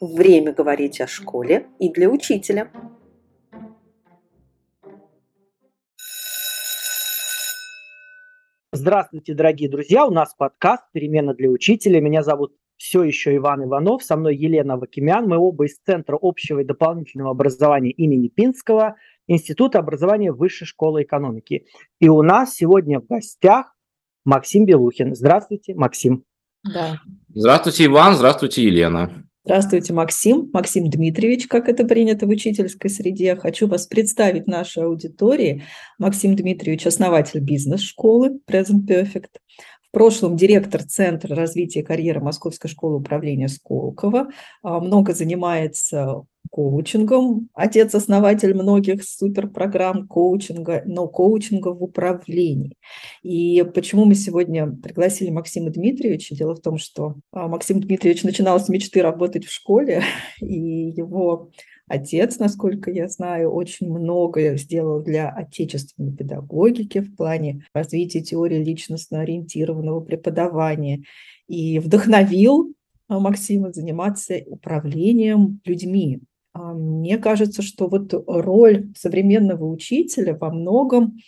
Время говорить о школе и для учителя. Здравствуйте, дорогие друзья! У нас подкаст «Перемена для учителя». Меня зовут все еще Иван Иванов, со мной Елена Вакимян. Мы оба из Центра общего и дополнительного образования имени Пинского, Института образования Высшей школы экономики. И у нас сегодня в гостях Максим Белухин. Здравствуйте, Максим. Да. Здравствуйте, Иван. Здравствуйте, Елена. Здравствуйте, Максим. Максим Дмитриевич, как это принято в учительской среде. Хочу вас представить нашей аудитории. Максим Дмитриевич – основатель бизнес-школы Present Perfect. В прошлом директор Центра развития карьеры Московской школы управления Сколково. А, много занимается коучингом. Отец-основатель многих суперпрограмм коучинга, но коучинга в управлении. И почему мы сегодня пригласили Максима Дмитриевича? Дело в том, что а, Максим Дмитриевич начинал с мечты работать в школе, и его Отец, насколько я знаю, очень многое сделал для отечественной педагогики в плане развития теории личностно-ориентированного преподавания и вдохновил а, Максима заниматься управлением людьми. А, мне кажется, что вот роль современного учителя во многом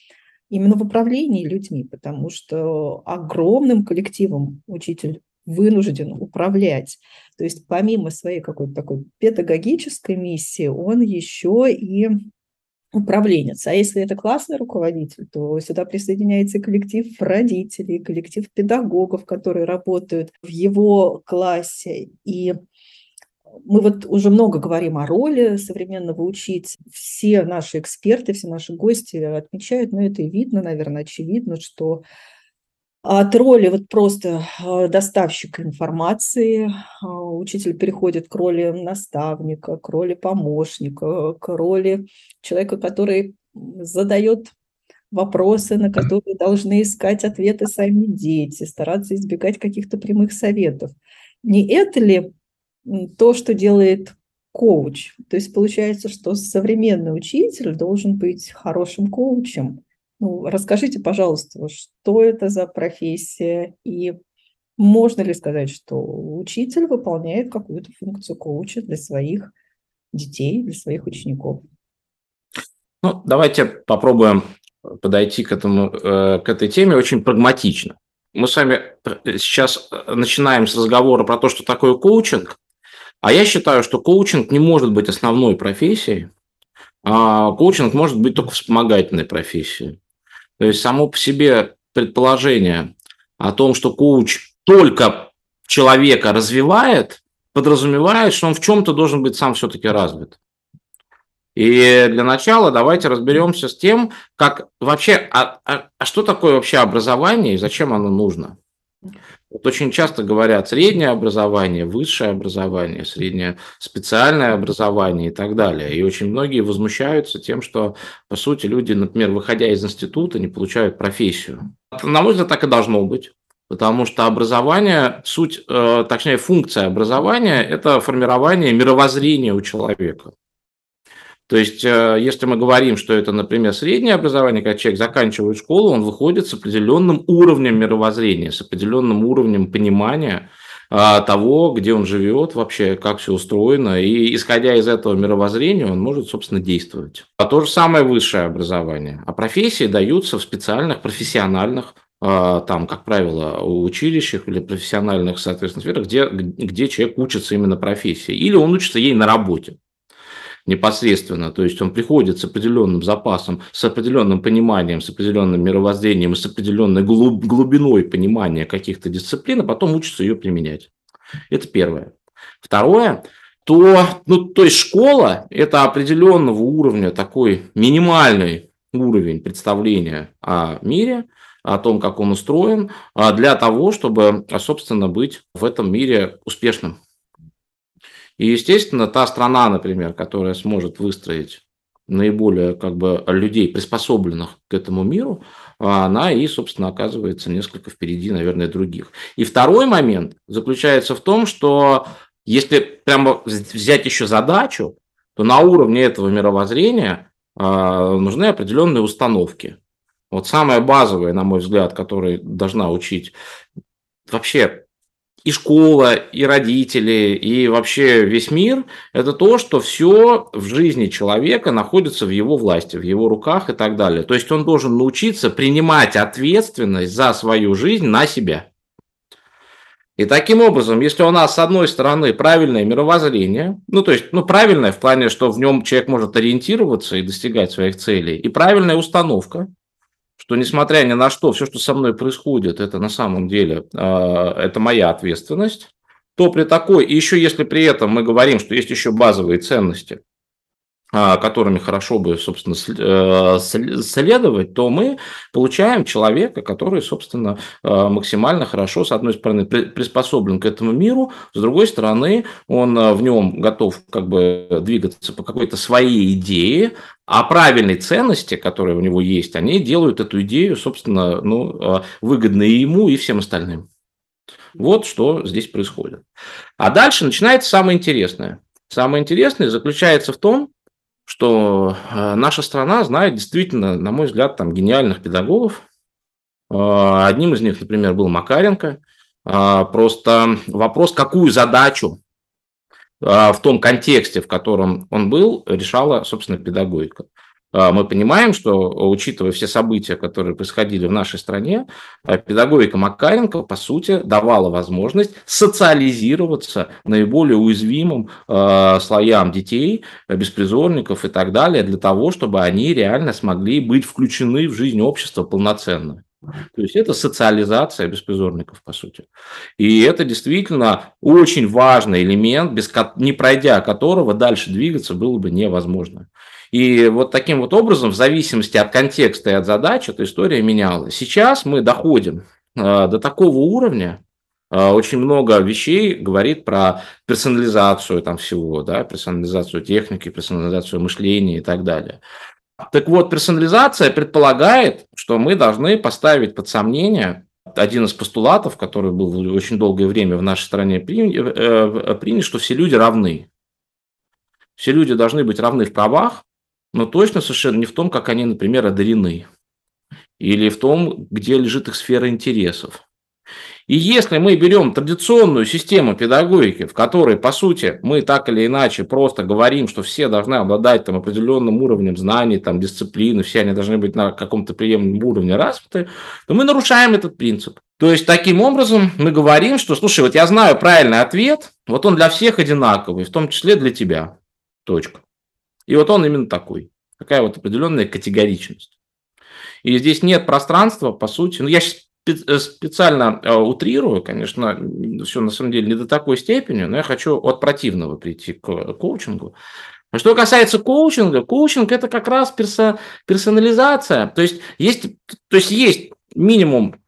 именно в управлении людьми, потому что огромным коллективом учитель вынужден управлять. То есть помимо своей какой-то такой педагогической миссии, он еще и управленец. А если это классный руководитель, то сюда присоединяется коллектив родителей, коллектив педагогов, которые работают в его классе. И мы вот уже много говорим о роли современного учителя. Все наши эксперты, все наши гости отмечают, но это и видно, наверное, очевидно, что от роли вот просто а, доставщика информации а, учитель переходит к роли наставника, к роли помощника, к роли человека, который задает вопросы, на которые должны искать ответы сами дети, стараться избегать каких-то прямых советов. Не это ли то, что делает коуч? То есть получается, что современный учитель должен быть хорошим коучем, ну, расскажите, пожалуйста, что это за профессия и можно ли сказать, что учитель выполняет какую-то функцию коуча для своих детей, для своих учеников? Ну, давайте попробуем подойти к, этому, э, к этой теме очень прагматично. Мы с вами сейчас начинаем с разговора про то, что такое коучинг, а я считаю, что коучинг не может быть основной профессией, а коучинг может быть только вспомогательной профессией. То есть само по себе предположение о том, что коуч только человека развивает, подразумевает, что он в чем-то должен быть сам все-таки развит. И для начала давайте разберемся с тем, как вообще, а, а, а что такое вообще образование и зачем оно нужно. Вот очень часто говорят среднее образование, высшее образование, среднее специальное образование и так далее. И очень многие возмущаются тем, что, по сути, люди, например, выходя из института, не получают профессию. На мой взгляд, так и должно быть. Потому что образование, суть, э, точнее, функция образования – это формирование мировоззрения у человека. То есть, э, если мы говорим, что это, например, среднее образование, когда человек заканчивает школу, он выходит с определенным уровнем мировоззрения, с определенным уровнем понимания а, того, где он живет вообще, как все устроено. И исходя из этого мировоззрения, он может, собственно, действовать. А то же самое высшее образование. А профессии даются в специальных, профессиональных а, там, как правило, училищах или профессиональных, соответственно, сферах, где, где человек учится именно профессии. Или он учится ей на работе непосредственно. То есть он приходит с определенным запасом, с определенным пониманием, с определенным мировоззрением, с определенной глубиной понимания каких-то дисциплин, а потом учится ее применять. Это первое. Второе, то, ну, то есть школа – это определенного уровня такой минимальный уровень представления о мире, о том, как он устроен, а для того, чтобы, собственно, быть в этом мире успешным. И, естественно, та страна, например, которая сможет выстроить наиболее как бы людей, приспособленных к этому миру, она и, собственно, оказывается несколько впереди, наверное, других. И второй момент заключается в том, что если прямо взять еще задачу, то на уровне этого мировоззрения а, нужны определенные установки. Вот самое базовое, на мой взгляд, которое должна учить вообще и школа, и родители, и вообще весь мир – это то, что все в жизни человека находится в его власти, в его руках и так далее. То есть он должен научиться принимать ответственность за свою жизнь на себя. И таким образом, если у нас, с одной стороны, правильное мировоззрение, ну, то есть, ну, правильное в плане, что в нем человек может ориентироваться и достигать своих целей, и правильная установка, что несмотря ни на что, все, что со мной происходит, это на самом деле, э, это моя ответственность, то при такой, и еще если при этом мы говорим, что есть еще базовые ценности, а, которыми хорошо бы, собственно, э, следовать, то мы получаем человека, который, собственно, э, максимально хорошо, с одной стороны, приспособлен к этому миру, с другой стороны, он э, в нем готов как бы двигаться по какой-то своей идее, а правильные ценности, которые у него есть, они делают эту идею, собственно, ну, выгодной ему, и всем остальным. Вот что здесь происходит. А дальше начинается самое интересное. Самое интересное заключается в том, что э, наша страна знает действительно, на мой взгляд, там гениальных педагогов. Э, одним из них, например, был Макаренко. Э, просто вопрос, какую задачу в том контексте, в котором он был, решала, собственно, педагогика. А, мы понимаем, что, учитывая все события, которые происходили в нашей стране, а, педагогика Макаренко, по сути, давала возможность социализироваться наиболее уязвимым а, слоям детей, беспризорников и так далее, для того, чтобы они реально смогли быть включены в жизнь общества полноценно. То есть это социализация беспризорников, по сути. И это действительно очень важный элемент, без, не пройдя которого дальше двигаться было бы невозможно. И вот таким вот образом, в зависимости от контекста и от задач, эта история менялась. Сейчас мы доходим э, до такого уровня, э, очень много вещей говорит про персонализацию там всего, да, персонализацию техники, персонализацию мышления и так далее. Так вот, персонализация предполагает, что мы должны поставить под сомнение один из постулатов, который был очень долгое время в нашей стране э, принят, что все люди равны. Все люди должны быть равны в правах, но точно совершенно не в том, как они, например, одарены, или в том, где лежит их сфера интересов. И если мы берем традиционную систему педагогики, в которой, по сути, мы так или иначе просто говорим, что все должны обладать там, определенным уровнем знаний, там, дисциплины, все они должны быть на каком-то приемлемом уровне развиты, то мы нарушаем этот принцип. То есть, таким образом, мы говорим, что, слушай, вот я знаю правильный ответ, вот он для всех одинаковый, в том числе для тебя. Точка. И вот он именно такой. Такая вот определенная категоричность. И здесь нет пространства, по сути. Ну, я сейчас э, специально э, утрирую, конечно, все на самом деле не до такой степени, но я хочу от противного прийти к коучингу. А что касается коучинга, коучинг это как раз персо, персонализация. То есть есть, то есть есть минимум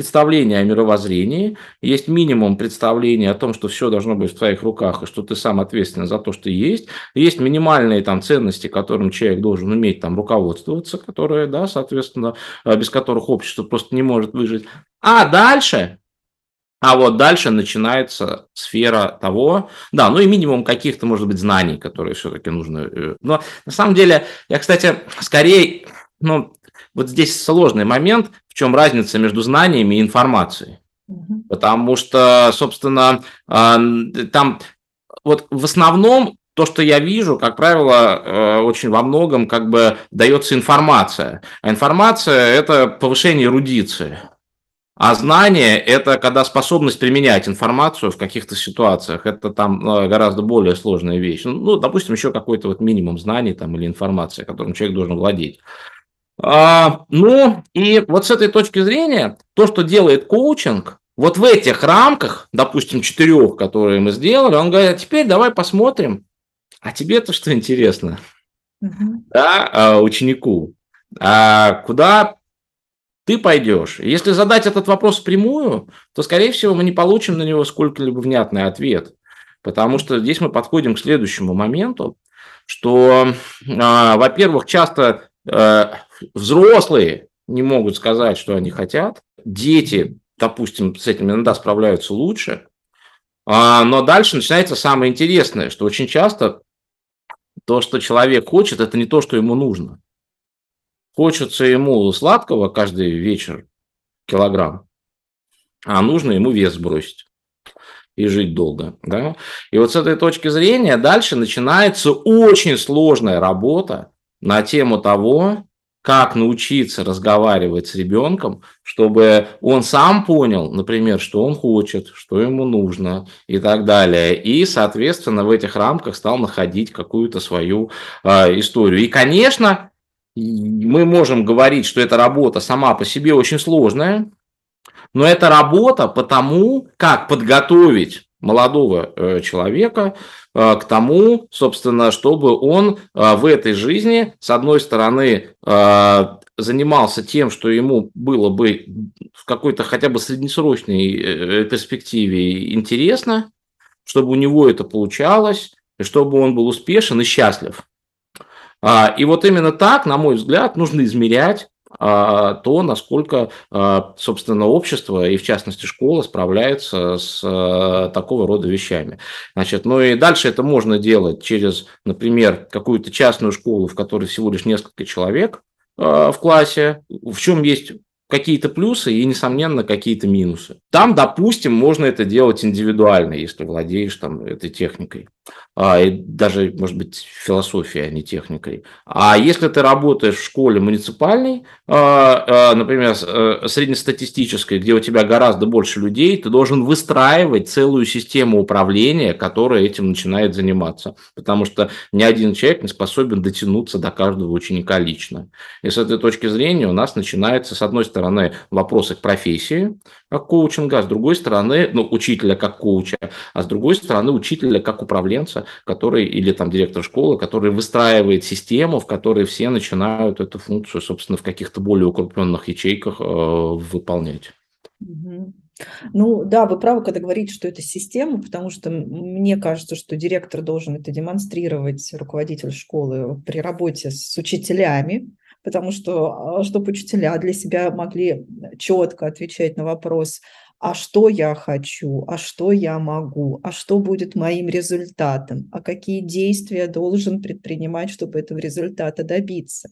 представление о мировоззрении, есть минимум представления о том, что все должно быть в твоих руках, и что ты сам ответственен за то, что есть. Есть минимальные там ценности, которым человек должен уметь там руководствоваться, которые, да, соответственно, э, без которых общество просто не может выжить. А дальше а вот дальше начинается сфера того, да, ну и минимум каких-то, может быть, знаний, которые все-таки нужно. Э, но на самом деле, я, кстати, скорее, ну, вот здесь сложный момент, в чем разница между знаниями и информацией. Потому что, собственно, а, там вот в основном то, что я вижу, как правило, э, очень во многом как бы дается информация. А информация – это повышение эрудиции. А знание – это когда способность применять информацию в каких-то ситуациях. Это там э, гораздо более сложная вещь. Ну, допустим, еще какой-то вот минимум знаний там, или информации, которым человек должен владеть. А, ну, и вот с этой точки зрения, то, что делает коучинг, вот в этих рамках, допустим, четырех, которые мы сделали, он говорит, а теперь давай посмотрим, а тебе-то что интересно, угу. да, а, ученику, а куда ты пойдешь? Если задать этот вопрос прямую, то, скорее всего, мы не получим на него сколько-либо внятный ответ, потому что здесь мы подходим к следующему моменту, что, а, во-первых, часто взрослые не могут сказать, что они хотят. Дети, допустим, с этим иногда справляются лучше. А, но дальше начинается самое интересное, что очень часто то, что человек хочет, это не то, что ему нужно. Хочется ему сладкого каждый вечер килограмм, а нужно ему вес сбросить. и жить долго. Да? И вот с этой точки зрения дальше начинается очень сложная работа на тему того, как научиться разговаривать с ребенком, чтобы он сам понял, например, что он хочет, что ему нужно и так далее. И, соответственно, в этих рамках стал находить какую-то свою э, историю. И, конечно, мы можем говорить, что эта работа сама по себе очень сложная, но это работа по тому, как подготовить молодого э, человека к тому, собственно, чтобы он э, в этой жизни, с одной стороны, занимался тем, что ему было бы в какой-то хотя бы среднесрочной перспективе интересно, чтобы у него это получалось, чтобы он был успешен и счастлив. А, и вот именно так, на мой взгляд, нужно измерять то, насколько, а, собственно, общество и, в частности, школа справляется с а, такого рода вещами. Значит, ну и дальше это можно делать через, например, какую-то частную школу, в которой всего лишь несколько человек в классе, в чем есть какие-то плюсы и, несомненно, какие-то минусы. Там, допустим, можно это делать индивидуально, если владеешь там этой техникой. А, и даже, может быть, философией, а не техникой. А если ты работаешь в школе муниципальной, а, а, например, э, среднестатистической, где у тебя гораздо больше людей, ты должен выстраивать целую систему управления, которая этим начинает заниматься. Потому что ни один человек не способен дотянуться до каждого ученика лично. И с этой точки зрения у нас начинается, с одной стороны, вопросы к профессии, как коучинга, а с другой стороны, ну, учителя как коуча, а с другой стороны, учителя как управленца, который, или там директор школы, который выстраивает систему, в которой все начинают эту функцию, собственно, в каких-то более укрупненных ячейках э, выполнять. Ну да, вы правы, когда говорите, что это система, потому что мне кажется, что директор должен это демонстрировать, руководитель школы при работе с учителями, потому что а, чтобы учителя для себя могли четко отвечать на вопрос, а что я хочу, а что я могу, а что будет моим результатом, а какие действия должен предпринимать, чтобы этого результата добиться.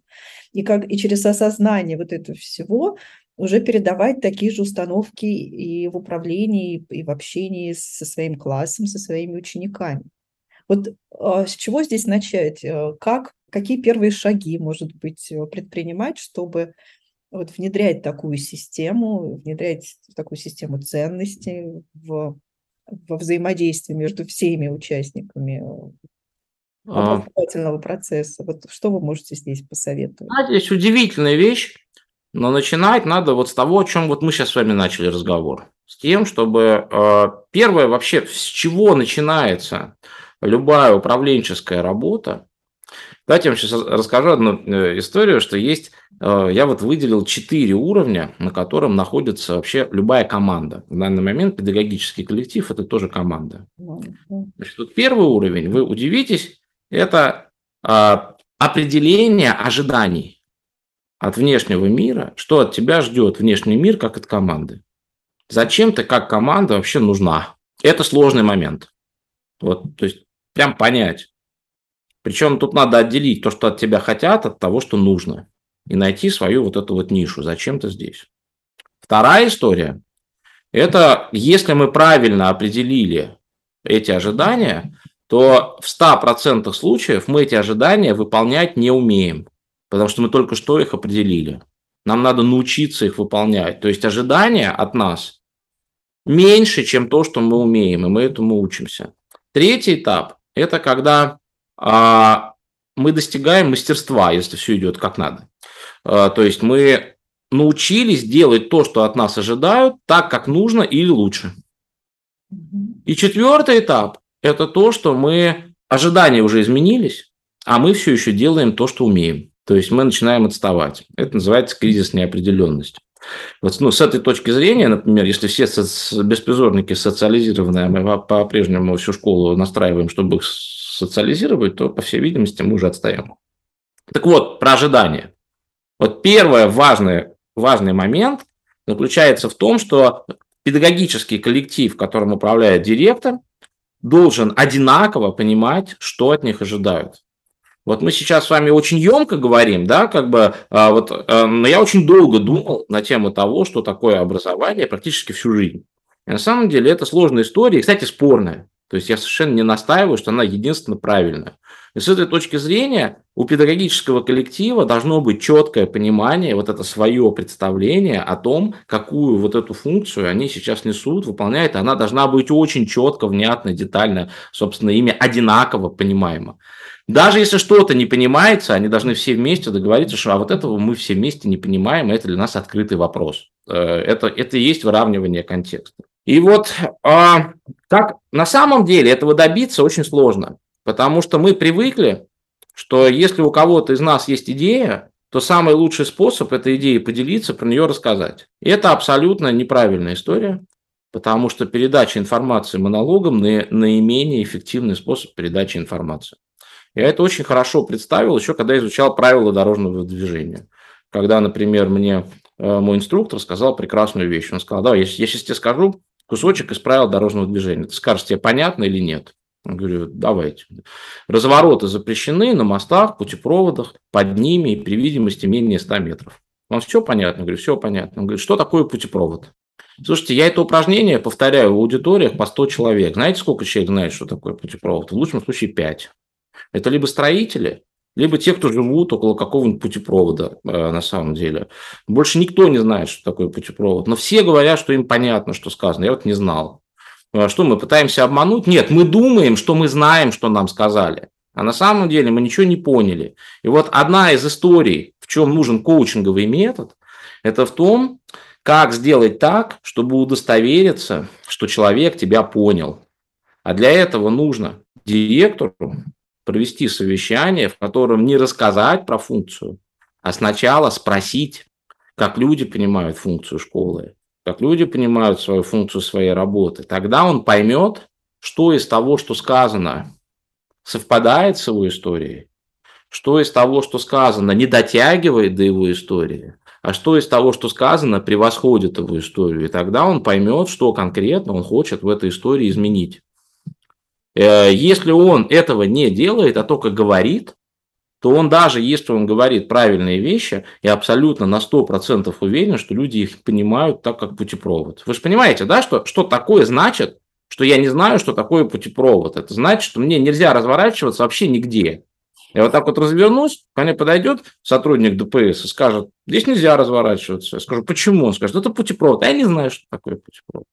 И, как, и через осознание вот этого всего уже передавать такие же установки и в управлении, и в общении со своим классом, со своими учениками. Вот а, с чего здесь начать? Э, как Какие первые шаги, может быть, э, предпринимать, чтобы вот внедрять такую систему, внедрять такую систему ценностей в, во взаимодействии между всеми участниками э, а. образовательного процесса. Вот что вы можете здесь посоветовать? Есть удивительная вещь, но начинать надо вот с того, о чем вот мы сейчас с вами начали разговор. С тем, чтобы э, первое вообще, с чего начинается любая управленческая работа, Давайте я вам сейчас расскажу одну э, историю, что есть, э, я вот выделил четыре уровня, на котором находится вообще любая команда. В данный момент педагогический коллектив – это тоже команда. Значит, вот первый уровень, вы удивитесь, это а, определение ожиданий от внешнего мира, что от тебя ждет внешний мир, как от команды. Зачем ты как команда вообще нужна? Это сложный момент. Вот, то есть прям понять, причем тут надо отделить то, что от тебя хотят, от того, что нужно. И найти свою вот эту вот нишу. Зачем ты здесь? Вторая история – это если мы правильно определили эти ожидания, то в 100% случаев мы эти ожидания выполнять не умеем, потому что мы только что их определили. Нам надо научиться их выполнять. То есть ожидания от нас меньше, чем то, что мы умеем, и мы этому учимся. Третий этап – это когда мы достигаем мастерства, если все идет как надо. А, то есть мы научились делать то, что от нас ожидают, так, как нужно или лучше. И четвертый этап – это то, что мы, ожидания уже изменились, а мы все еще делаем то, что умеем. То есть мы начинаем отставать. Это называется кризис неопределенности. Вот, ну, с этой точки зрения, например, если все соци... беспризорники социализированные, а мы по-прежнему всю школу настраиваем, чтобы их социализировать, то, по всей видимости, мы уже отстаем. Так вот, про ожидания. Вот первый важный, важный момент заключается в том, что педагогический коллектив, которым управляет директор, должен одинаково понимать, что от них ожидают. Вот мы сейчас с вами очень емко говорим, да, как бы, а, вот, а, но я очень долго думал на тему того, что такое образование практически всю жизнь. И на самом деле это сложная история, и, кстати, спорная. То есть я совершенно не настаиваю, что она единственно правильная. И с этой точки зрения у педагогического коллектива должно быть четкое понимание, вот это свое представление о том, какую вот эту функцию они сейчас несут, выполняют. Она должна быть очень четко, внятно, детально, собственно, ими одинаково понимаемо. Даже если что-то не понимается, они должны все вместе договориться, что а вот этого мы все вместе не понимаем, и это для нас открытый вопрос. Э, это, это и есть выравнивание контекста. И вот а, как на самом деле этого добиться очень сложно, потому что мы привыкли, что если у кого-то из нас есть идея, то самый лучший способ этой идеей поделиться, про нее рассказать. И это абсолютно неправильная история, потому что передача информации монологом на, наименее эффективный способ передачи информации. Я это очень хорошо представил еще, когда изучал правила дорожного движения. Когда, например, мне э, мой инструктор сказал прекрасную вещь. Он сказал, давай, я сейчас тебе скажу кусочек из правил дорожного движения. Ты скажешь, тебе понятно или нет? Я говорю, давайте. Развороты запрещены на мостах, путепроводах, под ними и при видимости менее 100 метров. Он все понятно? Я говорю, все понятно. Он говорит, что такое путепровод? Слушайте, я это упражнение повторяю в аудиториях по 100 человек. Знаете, сколько человек знает, что такое путепровод? В лучшем случае 5. Это либо строители, либо те, кто живут около какого-нибудь путепровода э, на самом деле. Больше никто не знает, что такое путепровод. Но все говорят, что им понятно, что сказано. Я вот не знал. Э, что мы пытаемся обмануть? Нет, мы думаем, что мы знаем, что нам сказали. А на самом деле мы ничего не поняли. И вот одна из историй, в чем нужен коучинговый метод, это в том, как сделать так, чтобы удостовериться, что человек тебя понял. А для этого нужно директору провести совещание, в котором не рассказать про функцию, а сначала спросить, как люди понимают функцию школы, как люди понимают свою функцию своей работы. Тогда он поймет, что из того, что сказано, совпадает с его историей, что из того, что сказано, не дотягивает до его истории, а что из того, что сказано, превосходит его историю. И тогда он поймет, что конкретно он хочет в этой истории изменить. Э, если он этого не делает, а только говорит, то он даже если он говорит правильные вещи, я абсолютно на 100% уверен, что люди их понимают так, как путепровод. Вы же понимаете, да, что, что такое значит, что я не знаю, что такое путепровод. Это значит, что мне нельзя разворачиваться вообще нигде. Я вот так вот развернусь, ко мне подойдет сотрудник ДПС и скажет, здесь нельзя разворачиваться. Я скажу, почему? Он скажет, это путепровод. А я не знаю, что такое путепровод.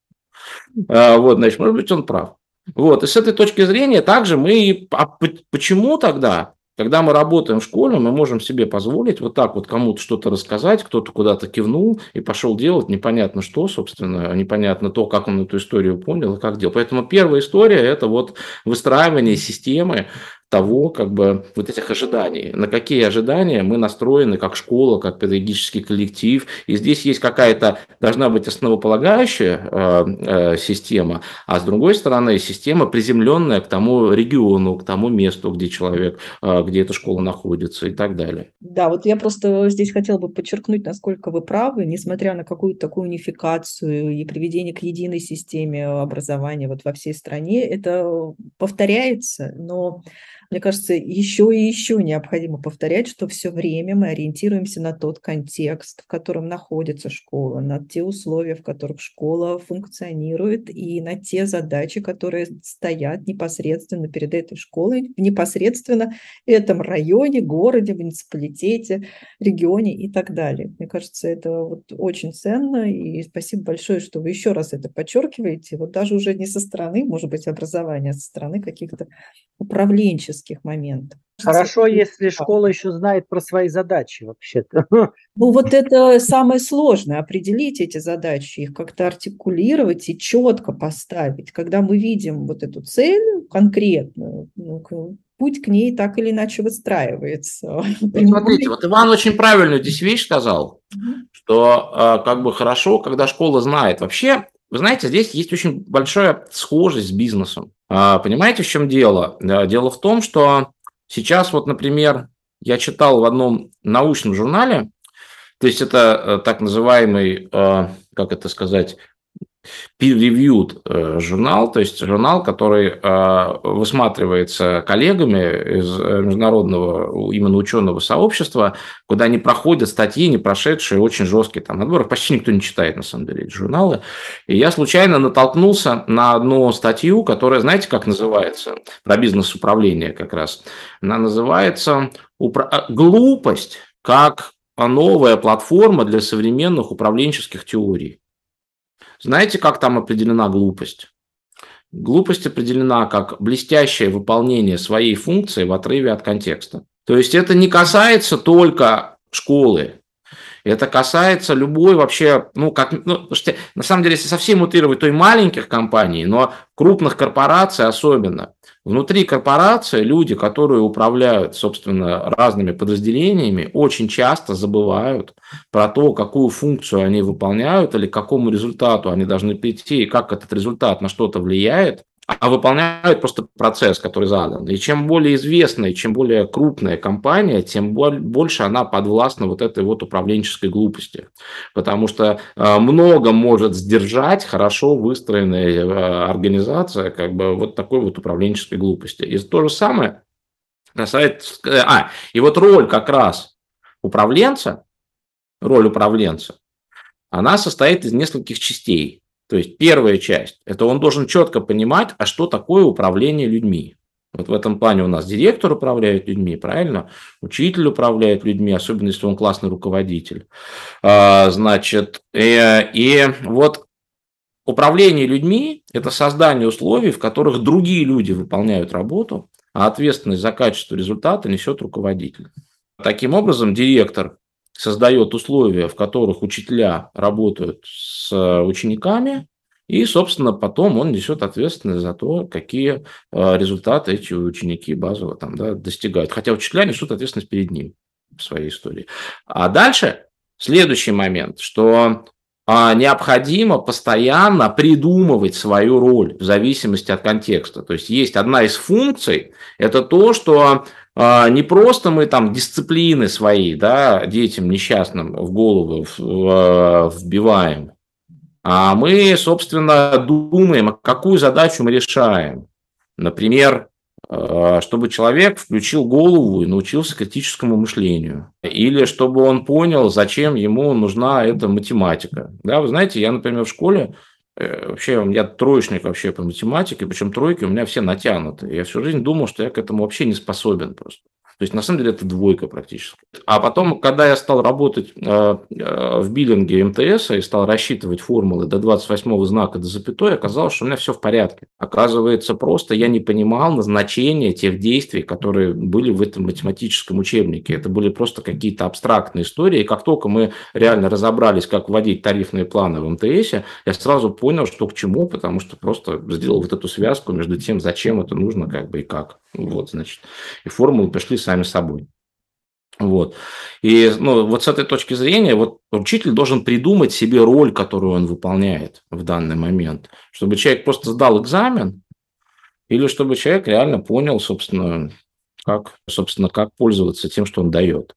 А, вот, значит, может быть, он прав. Вот, и с этой точки зрения также мы, а почему тогда, когда мы работаем в школе, мы можем себе позволить вот так вот кому-то что-то рассказать, кто-то куда-то кивнул и пошел делать непонятно что, собственно, непонятно то, как он эту историю понял и как делал. Поэтому первая история – это вот выстраивание системы того, как бы, вот этих ожиданий. На какие ожидания мы настроены как школа, как педагогический коллектив. И здесь есть какая-то, должна быть основополагающая э, э, система, а с другой стороны система приземленная к тому региону, к тому месту, где человек, э, где эта школа находится и так далее. Да, вот я просто здесь хотела бы подчеркнуть, насколько вы правы, несмотря на какую-то такую унификацию и приведение к единой системе образования вот во всей стране, это повторяется, но мне кажется, еще и еще необходимо повторять, что все время мы ориентируемся на тот контекст, в котором находится школа, на те условия, в которых школа функционирует, и на те задачи, которые стоят непосредственно перед этой школой, в непосредственно этом районе, городе, муниципалитете, регионе и так далее. Мне кажется, это вот очень ценно, и спасибо большое, что вы еще раз это подчеркиваете. Вот даже уже не со стороны, может быть, образования, а со стороны каких-то управленческих практических моментов. Хорошо, если школа еще знает про свои задачи вообще-то. Ну вот это самое сложное, определить эти задачи, их как-то артикулировать и четко поставить. Когда мы видим вот эту цель конкретную, ну, путь к ней так или иначе выстраивается. Вот смотрите, вот Иван очень правильную здесь вещь сказал, что а, как бы хорошо, когда школа знает. Вообще, вы знаете, здесь есть очень большая схожесть с бизнесом. А, понимаете, в чем дело? Дело в том, что сейчас вот, например, я читал в одном научном журнале, то есть это э, так называемый, э, как это сказать, peer-reviewed э, журнал, то есть журнал, который э, высматривается коллегами из э, международного именно ученого сообщества, куда не проходят статьи, не прошедшие очень жесткие там отборы. Почти никто не читает, на самом деле, эти журналы. И я случайно натолкнулся на одну статью, которая, знаете, как называется? Про бизнес-управление как раз. Она называется «Глупость как новая платформа для современных управленческих теорий». Знаете, как там определена глупость? Глупость определена как блестящее выполнение своей функции в отрыве от контекста. То есть это не касается только школы, это касается любой вообще, ну, как, ну, слушайте, на самом деле, если совсем мутировать, то и маленьких компаний, но крупных корпораций особенно. Внутри корпорации люди, которые управляют, собственно, разными подразделениями, очень часто забывают про то, какую функцию они выполняют или к какому результату они должны прийти, и как этот результат на что-то влияет а выполняют просто процесс, который задан. И чем более известная, чем более крупная компания, тем больше она подвластна вот этой вот управленческой глупости. Потому что э, много может сдержать хорошо выстроенная э, организация как бы вот такой вот управленческой глупости. И то же самое касается... Э, а, и вот роль как раз управленца, роль управленца, она состоит из нескольких частей. То есть первая часть – это он должен четко понимать, а что такое управление людьми. Вот в этом плане у нас директор управляет людьми, правильно? Учитель управляет людьми, особенно если он классный руководитель. А, значит, и, э, и вот управление людьми – это создание условий, в которых другие люди выполняют работу, а ответственность за качество результата несет руководитель. Таким образом, директор создает условия, в которых учителя работают с э, учениками, и, собственно, потом он несет ответственность за то, какие э, результаты эти ученики базово там, да, достигают. Хотя учителя несут ответственность перед ним в своей истории. А дальше следующий момент, что а, необходимо постоянно придумывать свою роль в зависимости от контекста. То есть есть одна из функций, это то, что не просто мы там дисциплины свои, да, детям несчастным в голову а, вбиваем, а мы, собственно, думаем, какую задачу мы решаем. Например, а, чтобы человек включил голову и научился критическому мышлению. Или чтобы он понял, зачем ему нужна эта математика. Да, вы знаете, я, например, в школе Э, вообще, я троечник вообще по математике, причем тройки у меня все натянуты. Я всю жизнь думал, что я к этому вообще не способен просто. То есть, на самом деле, это двойка практически. А потом, когда я стал работать э, э, в биллинге МТС и стал рассчитывать формулы до 28 знака до запятой, оказалось, что у меня все в порядке. Оказывается, просто я не понимал назначения тех действий, которые были в этом математическом учебнике. Это были просто какие-то абстрактные истории. И как только мы реально разобрались, как вводить тарифные планы в МТС, я сразу понял, что к чему, потому что просто сделал вот эту связку между тем, зачем это нужно, как бы и как. Вот, значит. И формулы пришли сами собой. Вот. И ну, вот с этой точки зрения, вот учитель должен придумать себе роль, которую он выполняет в данный момент, чтобы человек просто сдал экзамен, или чтобы человек реально понял, собственно, как, собственно, как пользоваться тем, что он дает.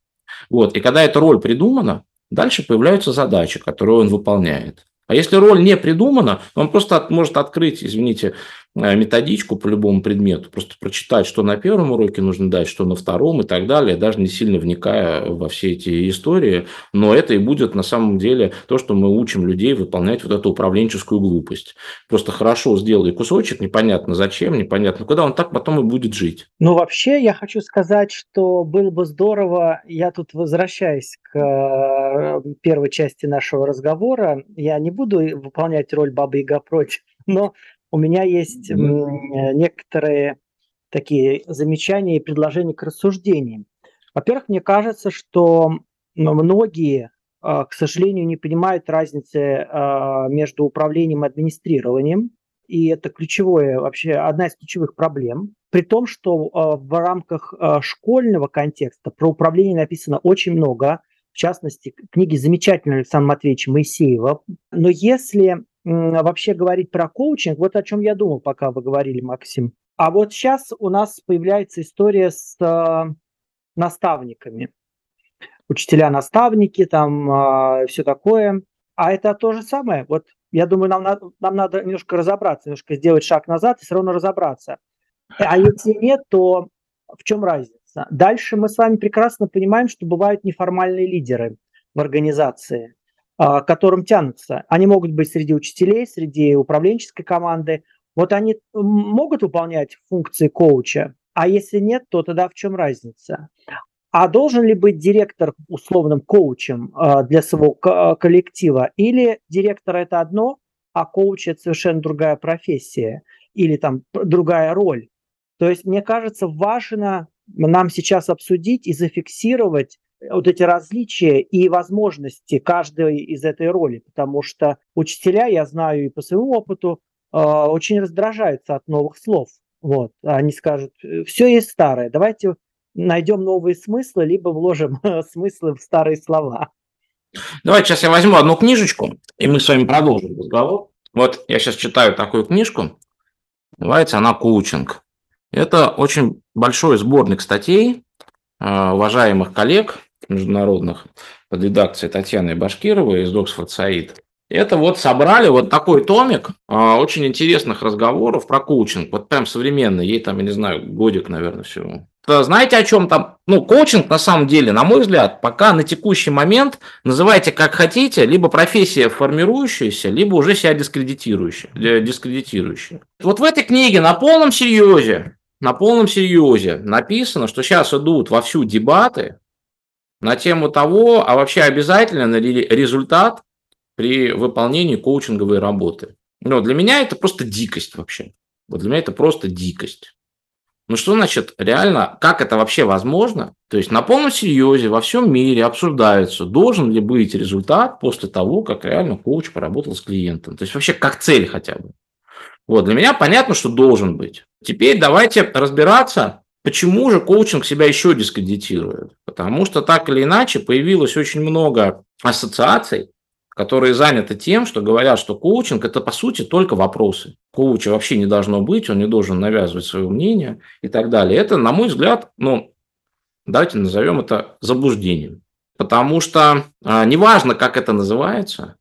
Вот. И когда эта роль придумана, дальше появляются задачи, которые он выполняет. А если роль не придумана, он просто может открыть, извините, методичку по любому предмету, просто прочитать, что на первом уроке нужно дать, что на втором и так далее, даже не сильно вникая во все эти истории, но это и будет на самом деле то, что мы учим людей выполнять вот эту управленческую глупость. Просто хорошо сделай кусочек, непонятно зачем, непонятно куда, он так потом и будет жить. Ну, вообще, я хочу сказать, что было бы здорово, я тут возвращаюсь к э, первой части нашего разговора, я не буду выполнять роль бабы Яга против, но у меня есть некоторые такие замечания и предложения к рассуждениям. Во-первых, мне кажется, что многие, а, к сожалению, не понимают разницы а, между управлением и администрированием. И это ключевое, вообще одна из ключевых проблем. При том, что а, в рамках школьного контекста про управление написано очень много, в частности, книги замечательного Александра Матвеевича Моисеева. Но если вообще говорить про коучинг, вот о чем я думал, пока вы говорили, Максим. А вот сейчас у нас появляется история с э, наставниками. Учителя-наставники, там э, все такое. А это то же самое. Вот я думаю, нам надо, нам надо немножко разобраться, немножко сделать шаг назад и все равно разобраться. А если нет, то в чем разница? Дальше мы с вами прекрасно понимаем, что бывают неформальные лидеры в организации, а, к которым тянутся. Они могут быть среди учителей, среди управленческой команды. Вот они могут выполнять функции коуча, а если нет, то тогда в чем разница? А должен ли быть директор условным коучем а, для своего коллектива? Или директор это одно, а коуч это совершенно другая профессия или там другая роль? То есть, мне кажется, важно нам сейчас обсудить и зафиксировать вот эти различия и возможности каждой из этой роли, потому что учителя, я знаю и по своему опыту, а, очень раздражаются от новых слов. Вот, они скажут, все есть старое, давайте найдем новые смыслы, либо вложим смыслы в старые слова. Давайте сейчас я возьму одну книжечку, и мы с вами продолжим разговор. Вот я сейчас читаю такую книжку, называется она «Коучинг». Это очень большой сборник статей э, уважаемых коллег международных под редакцией Татьяны Башкировой из Оксфорд Саид. Это вот собрали вот такой томик э, очень интересных разговоров про коучинг. Вот прям современный, ей там, я не знаю, годик, наверное, всего знаете, о чем там? Ну, коучинг, на самом деле, на мой взгляд, пока на текущий момент, называйте как хотите, либо профессия формирующаяся, либо уже себя дискредитирующая. Э, дискредитирующая. Вот в этой книге на полном серьезе, на полном серьезе написано, что сейчас идут вовсю дебаты на тему того, а вообще обязательно ли результат при выполнении коучинговой работы. Но для меня это просто дикость вообще. Вот для меня это просто дикость. Ну что значит реально, как это вообще возможно? То есть на полном серьезе во всем мире обсуждается, должен ли быть результат после того, как реально коуч поработал с клиентом. То есть вообще как цель хотя бы. Вот, для меня понятно, что должен быть. Теперь давайте разбираться, почему же коучинг себя еще дискредитирует. Потому что так или иначе появилось очень много ассоциаций, которые заняты тем, что говорят, что коучинг – это, по сути, только вопросы. Коуча вообще не должно быть, он не должен навязывать свое мнение и так далее. Это, на мой взгляд, ну, давайте назовем это заблуждением. Потому что а, неважно, как это называется,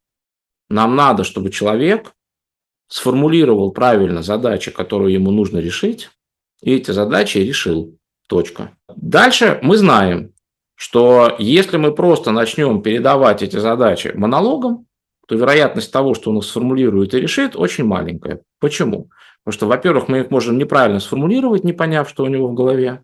нам надо, чтобы человек сформулировал правильно задачи, которые ему нужно решить, и эти задачи решил. Точка. Дальше мы знаем, что если мы просто начнем передавать эти задачи монологом, то вероятность того, что он их сформулирует и решит, очень маленькая. Почему? Потому что, во-первых, мы их можем неправильно сформулировать, не поняв, что у него в голове.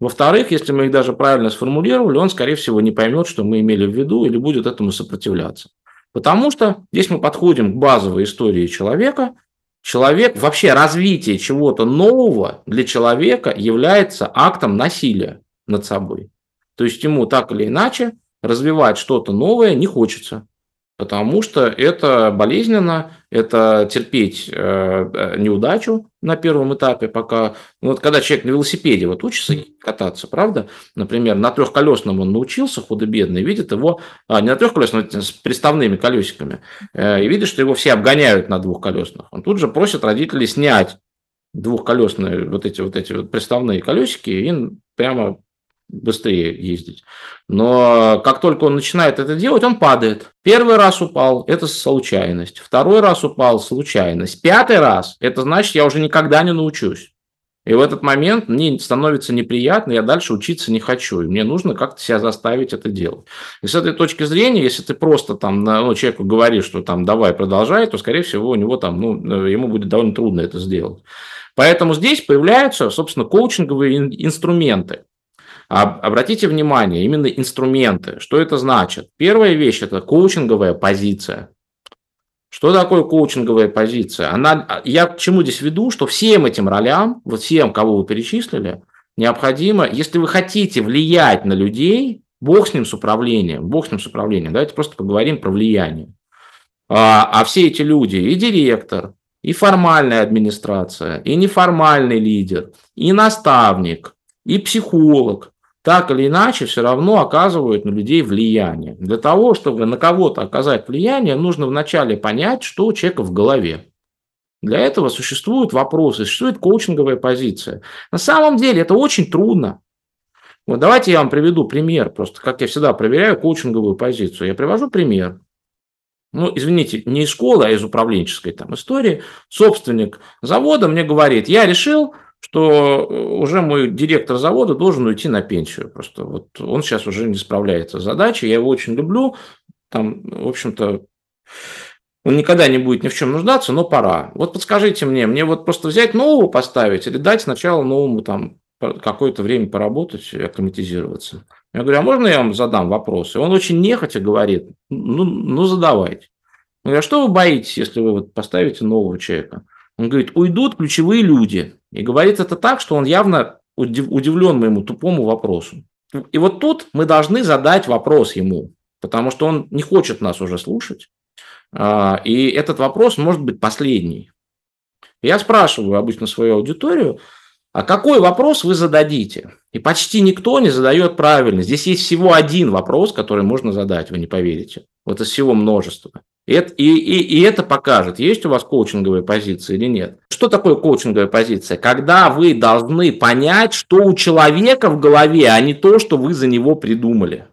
Во-вторых, если мы их даже правильно сформулировали, он, скорее всего, не поймет, что мы имели в виду, или будет этому сопротивляться. Потому что здесь мы подходим к базовой истории человека. Человек, вообще развитие чего-то нового для человека является актом насилия над собой. То есть ему так или иначе развивать что-то новое не хочется, потому что это болезненно, это терпеть э, э, неудачу на первом этапе, пока... Ну, вот когда человек на велосипеде вот учится кататься, правда? Например, на трехколесном он научился худо-бедно, видит его... А, не на трехколесном, а с приставными колесиками. Э, и видит, что его все обгоняют на двухколесных. Он тут же просит родителей снять двухколесные вот эти вот эти вот приставные колесики и прямо быстрее ездить. Но как только он начинает это делать, он падает. Первый раз упал – это случайность. Второй раз упал – случайность. Пятый раз – это значит, я уже никогда не научусь. И в этот момент мне становится неприятно, я дальше учиться не хочу. И мне нужно как-то себя заставить это делать. И с этой точки зрения, если ты просто там ну, человеку говоришь, что там давай продолжай, то, скорее всего, у него там, ну, ему будет довольно трудно это сделать. Поэтому здесь появляются, собственно, коучинговые инструменты. Обратите внимание, именно инструменты. Что это значит? Первая вещь – это коучинговая позиция. Что такое коучинговая позиция? Она, я к чему здесь веду, что всем этим ролям, вот всем, кого вы перечислили, необходимо, если вы хотите влиять на людей, бог с ним с управлением, бог с ним с управлением, давайте просто поговорим про влияние. А, а все эти люди, и директор, и формальная администрация, и неформальный лидер, и наставник, и психолог, так или иначе все равно оказывают на людей влияние. Для того, чтобы на кого-то оказать влияние, нужно вначале понять, что у человека в голове. Для этого существуют вопросы, существует коучинговая позиция. На самом деле это очень трудно. Вот давайте я вам приведу пример, просто как я всегда проверяю коучинговую позицию. Я привожу пример. ну, извините, не из школы, а из управленческой там истории, собственник завода мне говорит, я решил, что э, уже мой директор завода должен уйти на пенсию. Просто вот он сейчас уже не справляется с задачей, я его очень люблю, там, в общем-то, он никогда не будет ни в чем нуждаться, но пора. Вот подскажите мне, мне вот просто взять нового поставить или дать сначала новому там какое-то время поработать и акклиматизироваться? Я говорю, а можно я вам задам вопрос? И он очень нехотя говорит, ну, ну задавайте. Я говорю, а что вы боитесь, если вы вот поставите нового человека? Он говорит, уйдут ключевые люди. И говорит это так, что он явно удивлен моему тупому вопросу. И вот тут мы должны задать вопрос ему, потому что он не хочет нас уже слушать. А, и этот вопрос может быть последний. Я спрашиваю обычно свою аудиторию, а какой вопрос вы зададите? И почти никто не задает правильно. Здесь есть всего один вопрос, который можно задать, вы не поверите. Вот из всего множества. Это, и, и, и это покажет, есть у вас коучинговая позиция или нет. Что такое коучинговая позиция? Когда вы должны понять, что у человека в голове, а не то, что вы за него придумали.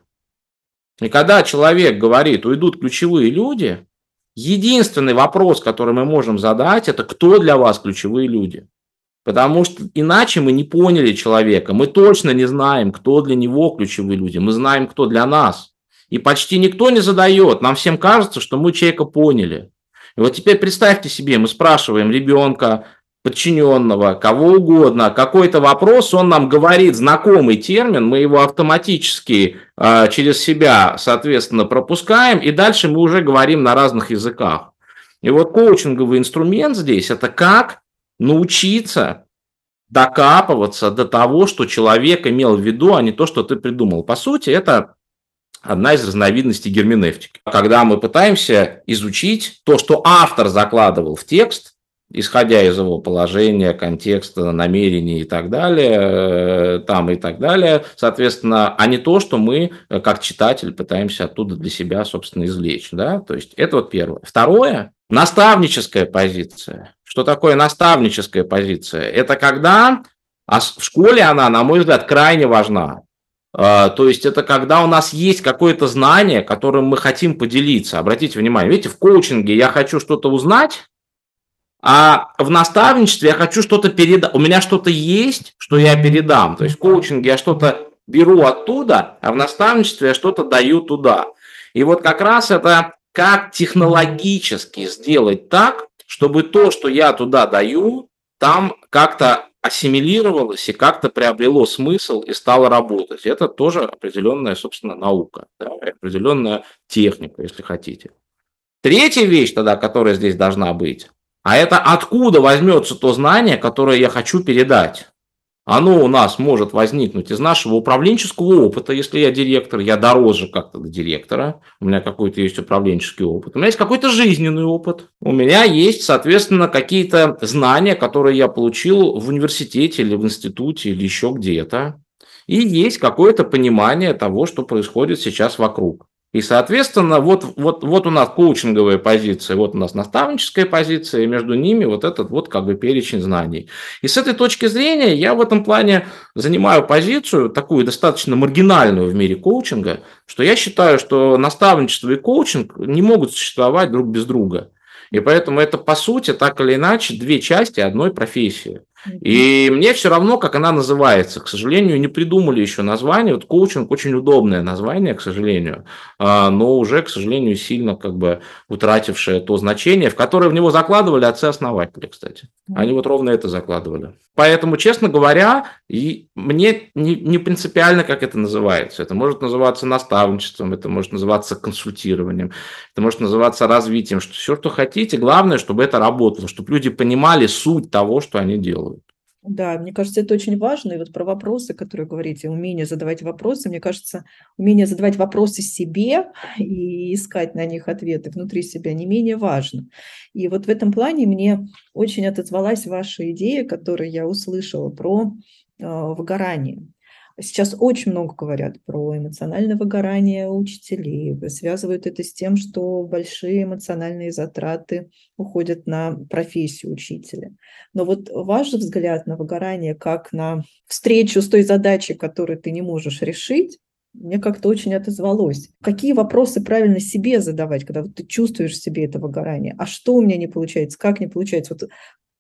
И когда человек говорит, уйдут ключевые люди, единственный вопрос, который мы можем задать, это кто для вас ключевые люди. Потому что иначе мы не поняли человека. Мы точно не знаем, кто для него ключевые люди. Мы знаем, кто для нас. И почти никто не задает. Нам всем кажется, что мы человека поняли. И вот теперь представьте себе, мы спрашиваем ребенка, подчиненного, кого угодно, какой-то вопрос, он нам говорит знакомый термин, мы его автоматически э, через себя, соответственно, пропускаем, и дальше мы уже говорим на разных языках. И вот коучинговый инструмент здесь – это как научиться докапываться до того, что человек имел в виду, а не то, что ты придумал. По сути, это одна из разновидностей герменевтики. Когда мы пытаемся изучить то, что автор закладывал в текст, исходя из его положения, контекста, намерений и так далее, э, там и так далее, соответственно, а не то, что мы, э, как читатель, пытаемся оттуда для себя, собственно, извлечь. Да? То есть это вот первое. Второе, наставническая позиция. Что такое наставническая позиция? Это когда, а в школе она, на мой взгляд, крайне важна. А, то есть это когда у нас есть какое-то знание, которым мы хотим поделиться. Обратите внимание, видите, в коучинге я хочу что-то узнать, а в наставничестве я хочу что-то передать. У меня что-то есть, что я передам. То есть в коучинге я что-то беру оттуда, а в наставничестве я что-то даю туда. И вот как раз это как технологически сделать так, чтобы то, что я туда даю, там как-то ассимилировалось и как-то приобрело смысл и стало работать. Это тоже определенная, собственно, наука, да, определенная техника, если хотите. Третья вещь тогда, которая здесь должна быть, а это откуда возьмется то знание, которое я хочу передать оно у нас может возникнуть из нашего управленческого опыта. Если я директор, я дороже как-то до директора, у меня какой-то есть управленческий опыт, у меня есть какой-то жизненный опыт, у меня есть, соответственно, какие-то знания, которые я получил в университете или в институте или еще где-то, и есть какое-то понимание того, что происходит сейчас вокруг. И, соответственно, вот, вот, вот у нас коучинговая позиция, вот у нас наставническая позиция, и между ними вот этот вот как бы перечень знаний. И с этой точки зрения я в этом плане занимаю позицию, такую достаточно маргинальную в мире коучинга, что я считаю, что наставничество и коучинг не могут существовать друг без друга. И поэтому это, по сути, так или иначе, две части одной профессии. И мне все равно, как она называется. К сожалению, не придумали еще название. Вот коучинг очень удобное название, к сожалению, а, но уже, к сожалению, сильно как бы утратившее то значение, в которое в него закладывали отцы-основатели, кстати. Они вот ровно это закладывали. Поэтому, честно говоря, и мне не, не принципиально, как это называется. Это может называться наставничеством, это может называться консультированием, это может называться развитием, что все, что хотите. Главное, чтобы это работало, чтобы люди понимали суть того, что они делают. Да, мне кажется, это очень важно. И вот про вопросы, которые говорите, умение задавать вопросы, мне кажется, умение задавать вопросы себе и искать на них ответы внутри себя не менее важно. И вот в этом плане мне очень отозвалась ваша идея, которую я услышала про э, выгорание. Сейчас очень много говорят про эмоциональное выгорание учителей, связывают это с тем, что большие эмоциональные затраты уходят на профессию учителя. Но вот ваш взгляд на выгорание как на встречу с той задачей, которую ты не можешь решить, мне как-то очень отозвалось. Какие вопросы правильно себе задавать, когда вот ты чувствуешь в себе это выгорание? А что у меня не получается? Как не получается? Вот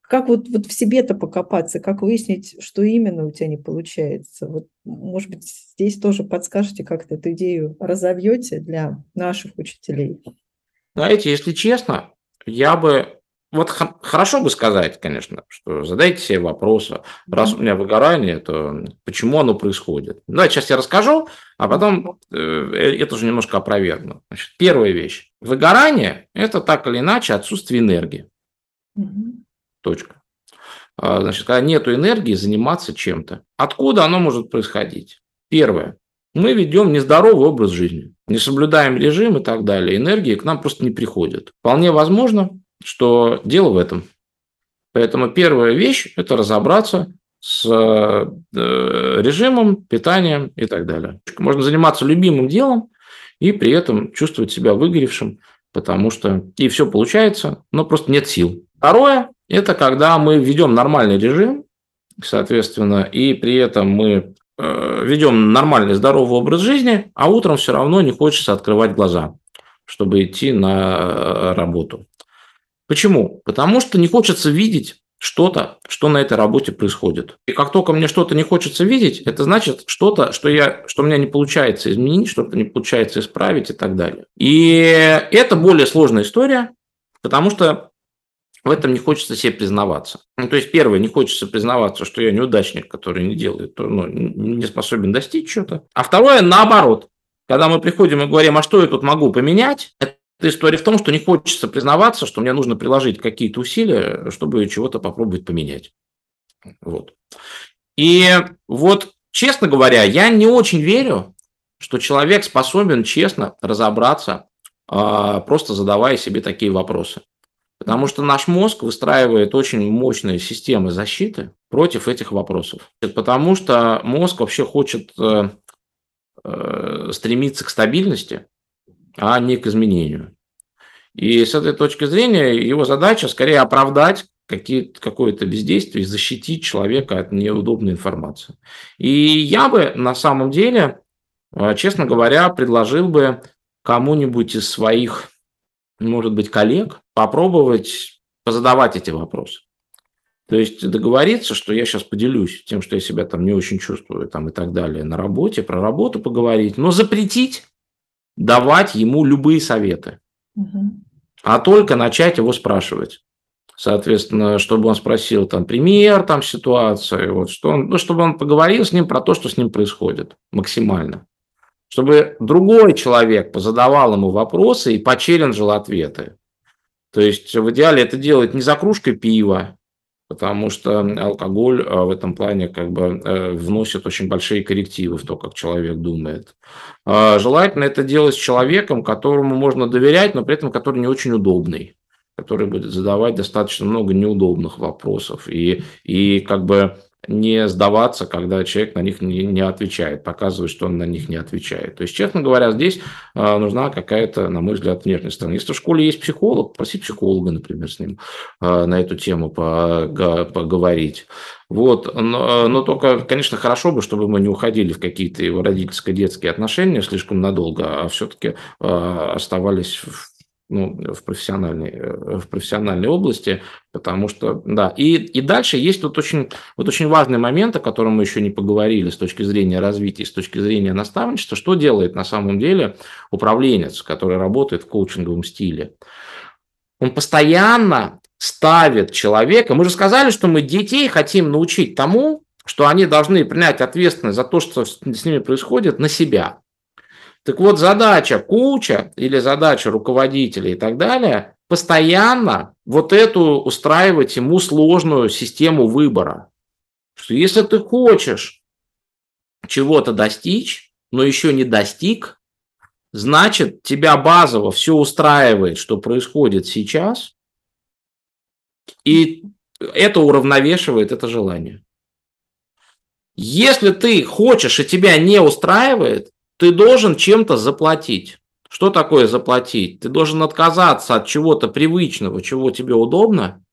как вот, вот в себе-то покопаться, как выяснить, что именно у тебя не получается? Вот, может быть, здесь тоже подскажете, как-то эту идею разовьете для наших учителей? Знаете, если честно, я бы вот хорошо бы сказать, конечно, что задайте себе вопросы. Раз у меня выгорание, то почему оно происходит? Ну, сейчас я расскажу, а потом э, это уже немножко опровергну. Значит, первая вещь. Выгорание – это так или иначе отсутствие энергии. Угу. Точка. А, значит, когда нет энергии заниматься чем-то. Откуда оно может происходить? Первое. Мы ведем нездоровый образ жизни, не соблюдаем режим и так далее. Энергии к нам просто не приходит. Вполне возможно, что дело в этом. Поэтому первая вещь – это разобраться с э, режимом, питанием и так далее. Можно заниматься любимым делом и при этом чувствовать себя выгоревшим, потому что и все получается, но просто нет сил. Второе – это когда мы ведем нормальный режим, соответственно, и при этом мы э, ведем нормальный здоровый образ жизни, а утром все равно не хочется открывать глаза, чтобы идти на э, работу. Почему? Потому что не хочется видеть что-то, что на этой работе происходит. И как только мне что-то не хочется видеть, это значит что-то, что, я, что у меня не получается изменить, что-то не получается исправить и так далее. И это более сложная история, потому что в этом не хочется себе признаваться. Ну, то есть, первое, не хочется признаваться, что я неудачник, который не делает, ну, не способен достичь чего-то. А второе, наоборот. Когда мы приходим и говорим, а что я тут могу поменять, История в том, что не хочется признаваться, что мне нужно приложить какие-то усилия, чтобы чего-то попробовать поменять. Вот. И вот, честно говоря, я не очень верю, что человек способен честно разобраться, а, просто задавая себе такие вопросы. Потому что наш мозг выстраивает очень мощные системы защиты против этих вопросов. Потому что мозг вообще хочет э, э, стремиться к стабильности, а не к изменению. И с этой точки зрения его задача скорее оправдать какое-то бездействие и защитить человека от неудобной информации. И я бы на самом деле, э, честно говоря, предложил бы кому-нибудь из своих, может быть, коллег попробовать позадавать эти вопросы. То есть договориться, что я сейчас поделюсь тем, что я себя там не очень чувствую там, и так далее на работе, про работу поговорить, но запретить давать ему любые советы, угу. а только начать его спрашивать. Соответственно, чтобы он спросил там пример там ситуации, вот, что он, ну, чтобы он поговорил с ним про то, что с ним происходит максимально. Чтобы другой человек позадавал ему вопросы и почелленджил ответы. То есть в идеале это делать не за кружкой пива, потому что алкоголь а, в этом плане как бы э, вносит очень большие коррективы в то, как человек думает. А, желательно это делать с человеком, которому можно доверять, но при этом который не очень удобный который будет задавать достаточно много неудобных вопросов и, и как бы не сдаваться, когда человек на них не, не отвечает, показывает, что он на них не отвечает. То есть, честно говоря, здесь э, нужна какая-то, на мой взгляд, внешняя сторона. Если в школе есть психолог, проси психолога, например, с ним э, на эту тему поговорить. Вот. Но, но только, конечно, хорошо бы, чтобы мы не уходили в какие-то его родительско-детские отношения слишком надолго, а все-таки э, оставались в ну, в, профессиональной, э, в профессиональной области, потому что, да, и, и дальше есть тут очень, вот очень важный момент, о котором мы еще не поговорили с точки зрения развития, с точки зрения наставничества, что делает на самом деле управленец, который работает в коучинговом стиле. Он постоянно ставит человека, мы же сказали, что мы детей хотим научить тому, что они должны принять ответственность за то, что с ними происходит, на себя. Так вот, задача куча или задача руководителя и так далее постоянно вот эту устраивать ему сложную систему выбора. Что если ты хочешь чего-то достичь, но еще не достиг, значит, тебя базово все устраивает, что происходит сейчас, и это уравновешивает это желание. Если ты хочешь и тебя не устраивает, ты должен чем-то заплатить. Что такое заплатить? Ты должен отказаться от чего-то привычного, чего тебе удобно,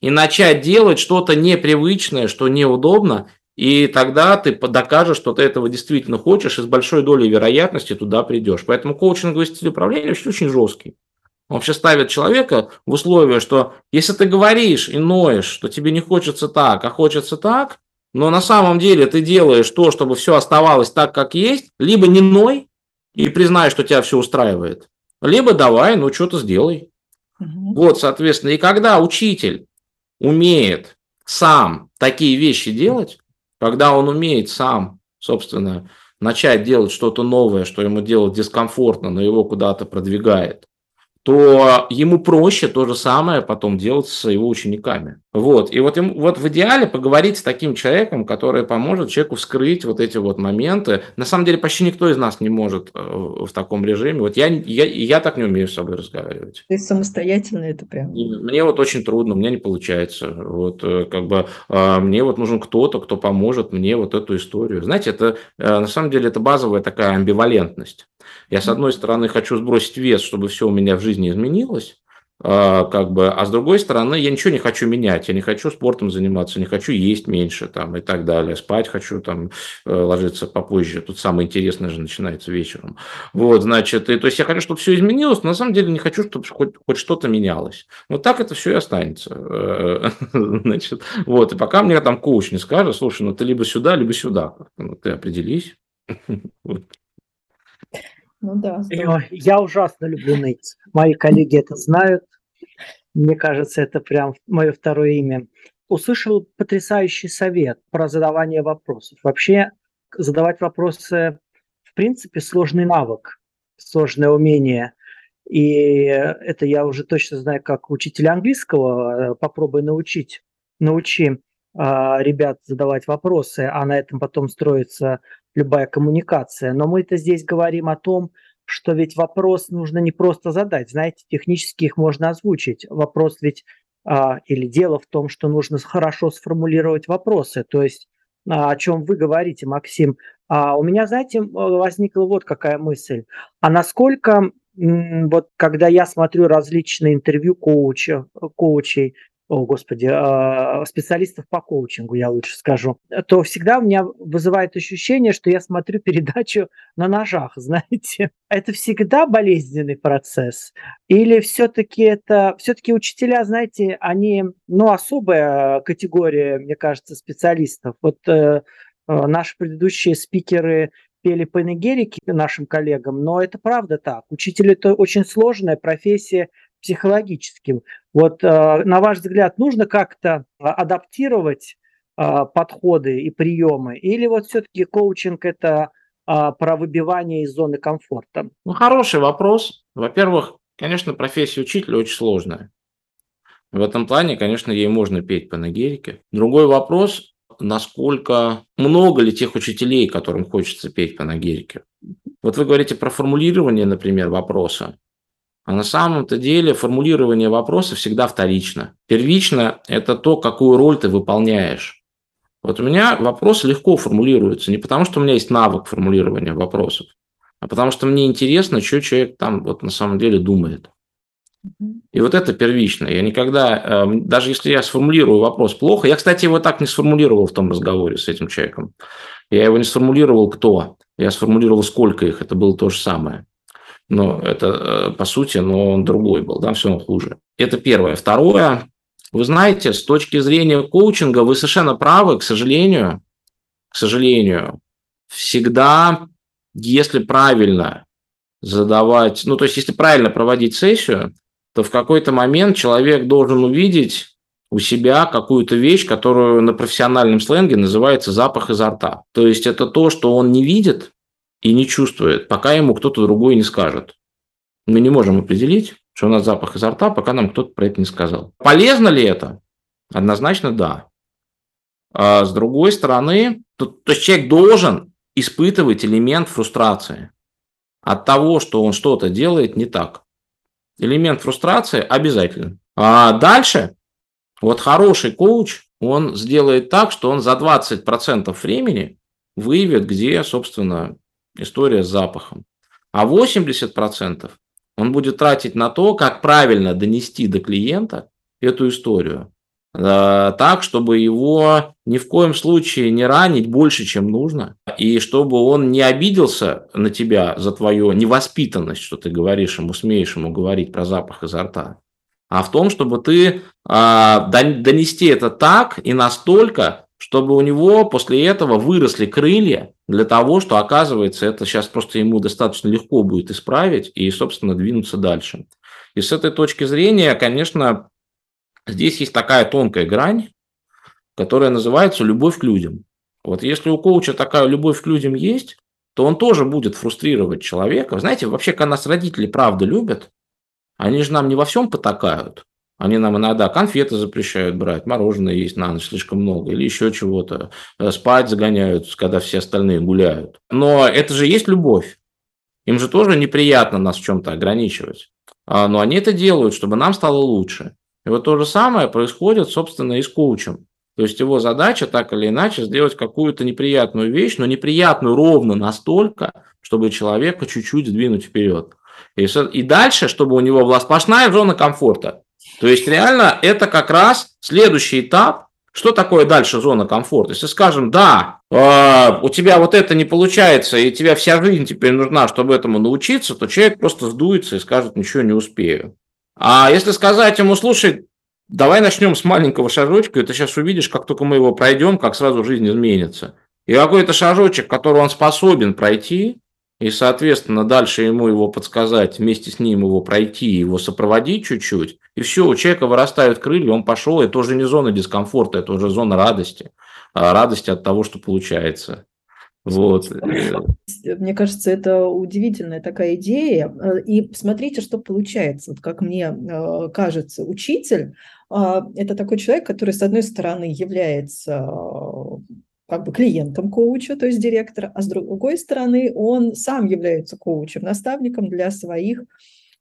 и начать делать что-то непривычное, что неудобно, и тогда ты докажешь, что ты этого действительно хочешь, и с большой долей вероятности туда придешь. Поэтому коучинговый стиль управления очень, очень жесткий. Он вообще ставит человека в условие, что если ты говоришь и ноешь, что тебе не хочется так, а хочется так, но на самом деле ты делаешь то, чтобы все оставалось так, как есть, либо не ной и признай, что тебя все устраивает, либо давай, ну что-то сделай. Угу. Вот, соответственно, и когда учитель умеет сам такие вещи делать, когда он умеет сам, собственно, начать делать что-то новое, что ему делать дискомфортно, но его куда-то продвигает, то ему проще то же самое потом делать со его учениками. Вот. И вот, ему, вот в идеале поговорить с таким человеком, который поможет человеку вскрыть вот эти вот моменты. На самом деле почти никто из нас не может э, в таком режиме. Вот я, я, я так не умею с собой разговаривать. Есть самостоятельно это прям? И мне вот очень трудно, у меня не получается. Вот э, как бы а, мне вот нужен кто-то, кто поможет мне вот эту историю. Знаете, это э, на самом деле это базовая такая амбивалентность. Я, с одной стороны, хочу сбросить вес, чтобы все у меня в жизни изменилось, а, как бы, а с другой стороны, я ничего не хочу менять, я не хочу спортом заниматься, не хочу есть меньше там и так далее, спать хочу там, э, ложиться попозже, тут самое интересное же начинается вечером. Вот, значит, и, то есть я хочу, чтобы все изменилось, но на самом деле не хочу, чтобы хоть, хоть что-то менялось. Вот так это все и останется. Э, значит, вот, и пока мне там коуч не скажет, слушай, ну ты либо сюда, либо сюда, ну, ты определись. Ну да. Я ужасно люблю ныть. Мои коллеги это знают. Мне кажется, это прям мое второе имя. Услышал потрясающий совет про задавание вопросов. Вообще задавать вопросы, в принципе, сложный навык, сложное умение. И это я уже точно знаю, как учитель английского. Попробуй научить, научи а, ребят задавать вопросы, а на этом потом строится любая коммуникация. Но мы-то здесь говорим о том, что ведь вопрос нужно не просто задать. Знаете, технически их можно озвучить. Вопрос ведь а, или дело в том, что нужно хорошо сформулировать вопросы. То есть а, о чем вы говорите, Максим. А у меня, знаете, возникла вот какая мысль. А насколько вот когда я смотрю различные интервью коуча, коучей, о, господи, а, специалистов по коучингу, я лучше скажу, то всегда у меня вызывает ощущение, что я смотрю передачу на ножах, знаете. Это всегда болезненный процесс? Или все-таки это, все-таки учителя, знаете, они, ну, особая категория, мне кажется, специалистов. Вот э, э наши предыдущие спикеры пели панегерики нашим коллегам, но это правда так. Учитель – это очень сложная профессия, психологическим. Вот э, на ваш взгляд, нужно как-то адаптировать э, подходы и приемы, или вот все-таки коучинг это э, про выбивание из зоны комфорта? Ну, хороший вопрос. Во-первых, конечно, профессия учителя очень сложная. В этом плане, конечно, ей можно петь по нагерике. Другой вопрос, насколько много ли тех учителей, которым хочется петь по нагерике. Вот вы говорите про формулирование, например, вопроса. А на самом-то деле формулирование вопроса всегда вторично. Первично – это то, какую роль ты выполняешь. Вот у меня вопрос легко формулируется не потому, что у меня есть навык формулирования вопросов, а потому что мне интересно, что человек там вот на самом деле думает. И вот это первично. Я никогда, эм, даже если я сформулирую вопрос плохо, я, кстати, его так не сформулировал в том разговоре с этим человеком. Я его не сформулировал кто, я сформулировал сколько их, это было то же самое но это э, по сути, но он другой был, да, все равно хуже. Это первое. Второе, вы знаете, с точки зрения коучинга вы совершенно правы, к сожалению, к сожалению, всегда, если правильно задавать, ну, то есть, если правильно проводить сессию, то в какой-то момент человек должен увидеть у себя какую-то вещь, которую на профессиональном сленге называется запах изо рта. То есть это то, что он не видит, и не чувствует, пока ему кто-то другой не скажет. Мы не можем определить, что у нас запах изо рта, пока нам кто-то про это не сказал. Полезно ли это? Однозначно да. А с другой стороны, то, то есть человек должен испытывать элемент фрустрации от того, что он что-то делает не так. Элемент фрустрации обязательно. А дальше, вот хороший коуч, он сделает так, что он за 20% времени выявит, где, собственно, история с запахом. А 80% он будет тратить на то, как правильно донести до клиента эту историю. Э, так, чтобы его ни в коем случае не ранить больше, чем нужно, и чтобы он не обиделся на тебя за твою невоспитанность, что ты говоришь ему, смеешь ему говорить про запах изо рта, а в том, чтобы ты а, донести это так и настолько, чтобы у него после этого выросли крылья для того, что, оказывается, это сейчас просто ему достаточно легко будет исправить и, собственно, двинуться дальше. И с этой точки зрения, конечно, Здесь есть такая тонкая грань, которая называется любовь к людям. Вот если у коуча такая любовь к людям есть, то он тоже будет фрустрировать человека. Знаете, вообще, когда нас родители правда любят, они же нам не во всем потакают. Они нам иногда конфеты запрещают брать, мороженое есть на ночь слишком много, или еще чего-то. Э, спать загоняют, когда все остальные гуляют. Но это же есть любовь. Им же тоже неприятно нас в чем-то ограничивать. А, но они это делают, чтобы нам стало лучше. И вот то же самое происходит, собственно, и с коучем. То есть его задача так или иначе сделать какую-то неприятную вещь, но неприятную ровно настолько, чтобы человека чуть-чуть сдвинуть вперед. И, и дальше, чтобы у него была сплошная зона комфорта. То есть реально это как раз следующий этап. Что такое дальше зона комфорта? Если скажем, да, э, у тебя вот это не получается, и тебя вся жизнь теперь нужна, чтобы этому научиться, то человек просто сдуется и скажет, ничего не успею. А если сказать ему, слушай, давай начнем с маленького шажочка, и ты сейчас увидишь, как только мы его пройдем, как сразу жизнь изменится. И какой-то шажочек, который он способен пройти, и, соответственно, дальше ему его подсказать, вместе с ним его пройти, его сопроводить чуть-чуть, и все, у человека вырастают крылья, он пошел, это уже не зона дискомфорта, это уже зона радости, а радости от того, что получается. Вот. Мне кажется, это удивительная такая идея. Э, и смотрите, что получается. Вот как мне э, кажется, учитель а, – это такой человек, который, с одной стороны, является как бы клиентом коуча, то есть директора, а с другой стороны, он сам является коучем, наставником для своих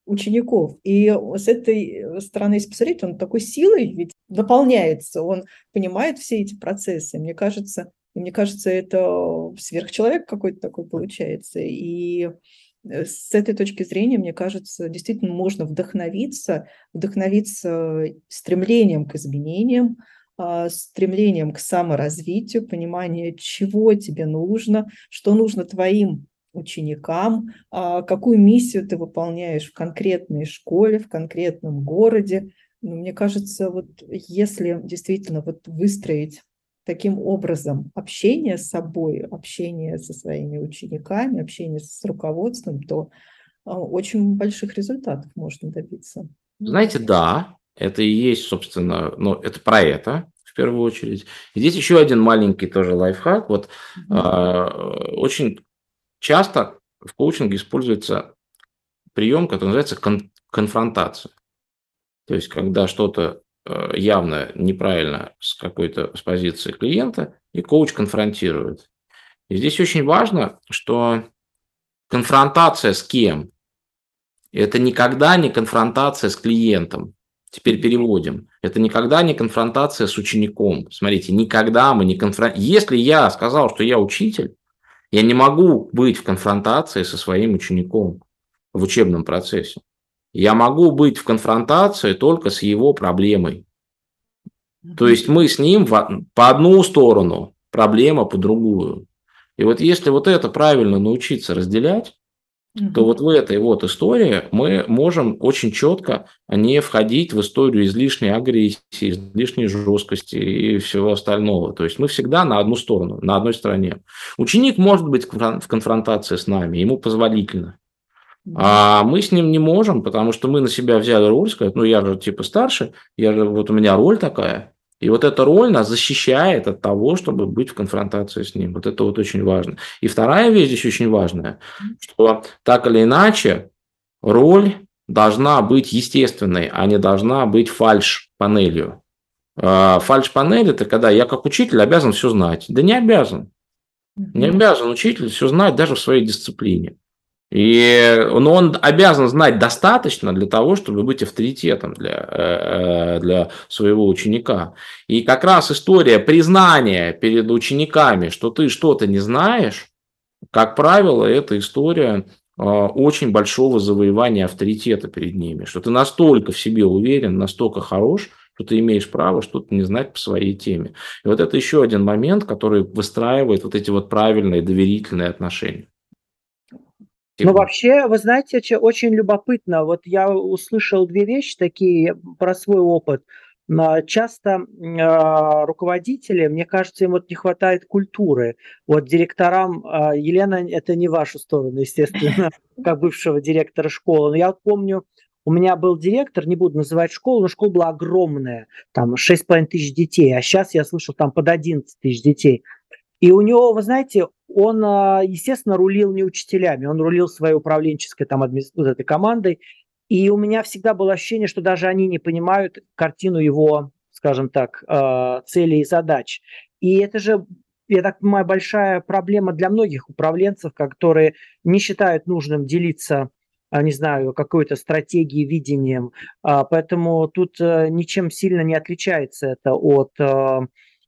учеников. И с этой стороны, если посмотреть, он такой силой ведь дополняется, он понимает все эти процессы. Мне кажется, мне кажется, это сверхчеловек какой-то такой получается. И э, с этой точки зрения, мне кажется, действительно можно вдохновиться, вдохновиться стремлением к изменениям, стремлением к саморазвитию, понимание, чего тебе нужно, что нужно твоим ученикам, а, какую миссию ты выполняешь в конкретной школе, в конкретном городе. Но мне кажется, вот если действительно вот выстроить таким образом общение с собой, общение со своими учениками, общение с руководством, то а, очень больших результатов можно добиться. Знаете, да, это и есть, собственно, ну, это про это в первую очередь. И здесь еще один маленький тоже лайфхак. Вот mm-hmm. э, очень часто в коучинге используется прием, который называется кон- конфронтация. То есть, когда что-то Э, явно неправильно с какой-то с позиции клиента, и коуч конфронтирует. И здесь очень важно, что конфронтация с кем? Это никогда не конфронтация с клиентом. Теперь переводим. Это никогда не конфронтация с учеником. Смотрите, никогда мы не конфронтируем. Если я сказал, что я учитель, я не могу быть в конфронтации со своим учеником в учебном процессе. Я могу быть в конфронтации только с его проблемой. То есть мы с ним по одну сторону, проблема по другую. И вот если вот это правильно научиться разделять, то вот в этой вот истории мы можем очень четко не входить в историю излишней агрессии, излишней жесткости и всего остального. То есть мы всегда на одну сторону, на одной стороне. Ученик может быть в конфронтации с нами, ему позволительно. А мы с ним не можем, потому что мы на себя взяли роль, сказать, ну я же типа старше, я же, вот у меня роль такая. И вот эта роль нас защищает от того, чтобы быть в конфронтации с ним. Вот это вот очень важно. И вторая вещь здесь очень важная, что так или иначе роль должна быть естественной, а не должна быть фальш-панелью. А, фальш-панель – это когда я как учитель обязан все знать. Да не обязан. Не обязан учитель все знать даже в своей дисциплине. И, но он обязан знать достаточно для того, чтобы быть авторитетом для, э, для своего ученика. И как раз история признания перед учениками, что ты что-то не знаешь, как правило, это история э, очень большого завоевания авторитета перед ними, что ты настолько в себе уверен, настолько хорош, что ты имеешь право что-то не знать по своей теме. И вот это еще один момент, который выстраивает вот эти вот правильные доверительные отношения. Ну, вообще, вы знаете, очень любопытно. Вот я услышал две вещи такие про свой опыт. Часто э, руководители, мне кажется, им вот не хватает культуры. Вот директорам, э, Елена, это не вашу сторону, естественно, как бывшего директора школы. Но я вот помню, у меня был директор, не буду называть школу, но школа была огромная, там 6,5 тысяч детей, а сейчас я слышал там под 11 тысяч детей. И у него, вы знаете, он, а, естественно, рулил не учителями, он рулил своей управленческой там вот этой командой. И у меня всегда было ощущение, что даже они не понимают картину его, скажем так, а, целей и задач. И это же, я так понимаю, большая проблема для многих управленцев, которые не считают нужным делиться а, не знаю, какой-то стратегией, видением. Поэтому тут э, ничем сильно не отличается это от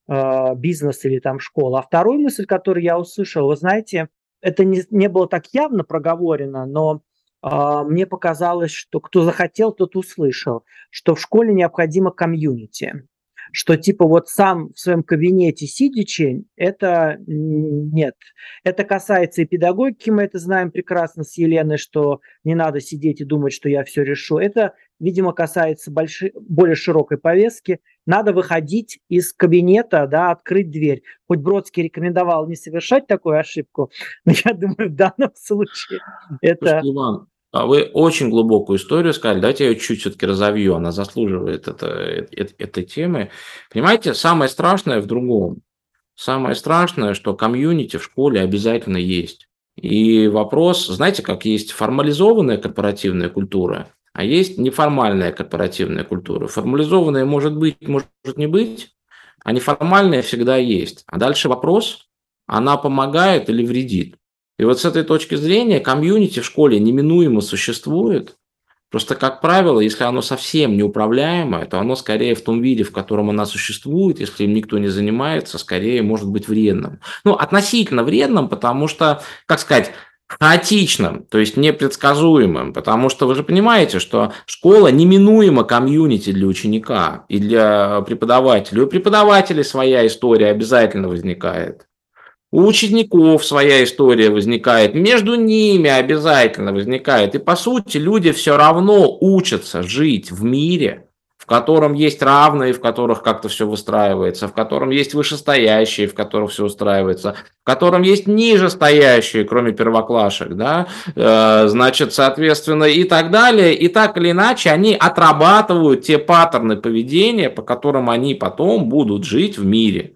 бизнес или там школа. А вторую мысль, которую я услышал, вы знаете, это не, не было так явно проговорено, но э, мне показалось, что кто захотел, тот услышал, что в школе необходимо комьюнити что типа вот сам в своем кабинете сидячи, это нет. Это касается и педагогики, мы это знаем прекрасно с Еленой, что не надо сидеть и думать, что я все решу. Это, видимо, касается большой, более широкой повестки. Надо выходить из кабинета, да, открыть дверь. Хоть Бродский рекомендовал не совершать такую ошибку, но я думаю, в данном случае это... Иван, а вы очень глубокую историю сказали, давайте я ее чуть все-таки разовью, она заслуживает это, это, этой темы. Понимаете, самое страшное в другом. Самое страшное, что комьюнити в школе обязательно есть. И вопрос, знаете, как есть формализованная корпоративная культура, а есть неформальная корпоративная культура. Формализованная может быть, может не быть, а неформальная всегда есть. А дальше вопрос, она помогает или вредит? И вот с этой точки зрения комьюнити в школе неминуемо существует. Просто, как правило, если оно совсем неуправляемое, то оно скорее в том виде, в котором оно существует, если им никто не занимается, скорее может быть вредным. Ну, относительно вредным, потому что, как сказать, хаотичным, то есть непредсказуемым, потому что вы же понимаете, что школа неминуемо комьюнити для ученика и для преподавателя. У преподавателей своя история обязательно возникает. У учеников своя история возникает, между ними обязательно возникает. И по сути люди все равно учатся жить в мире, в котором есть равные, в которых как-то все выстраивается, в котором есть вышестоящие, в которых все устраивается, в котором есть нижестоящие, кроме первоклашек, да, э, значит, соответственно, и так далее. И так или иначе они отрабатывают те паттерны поведения, по которым они потом будут жить в мире.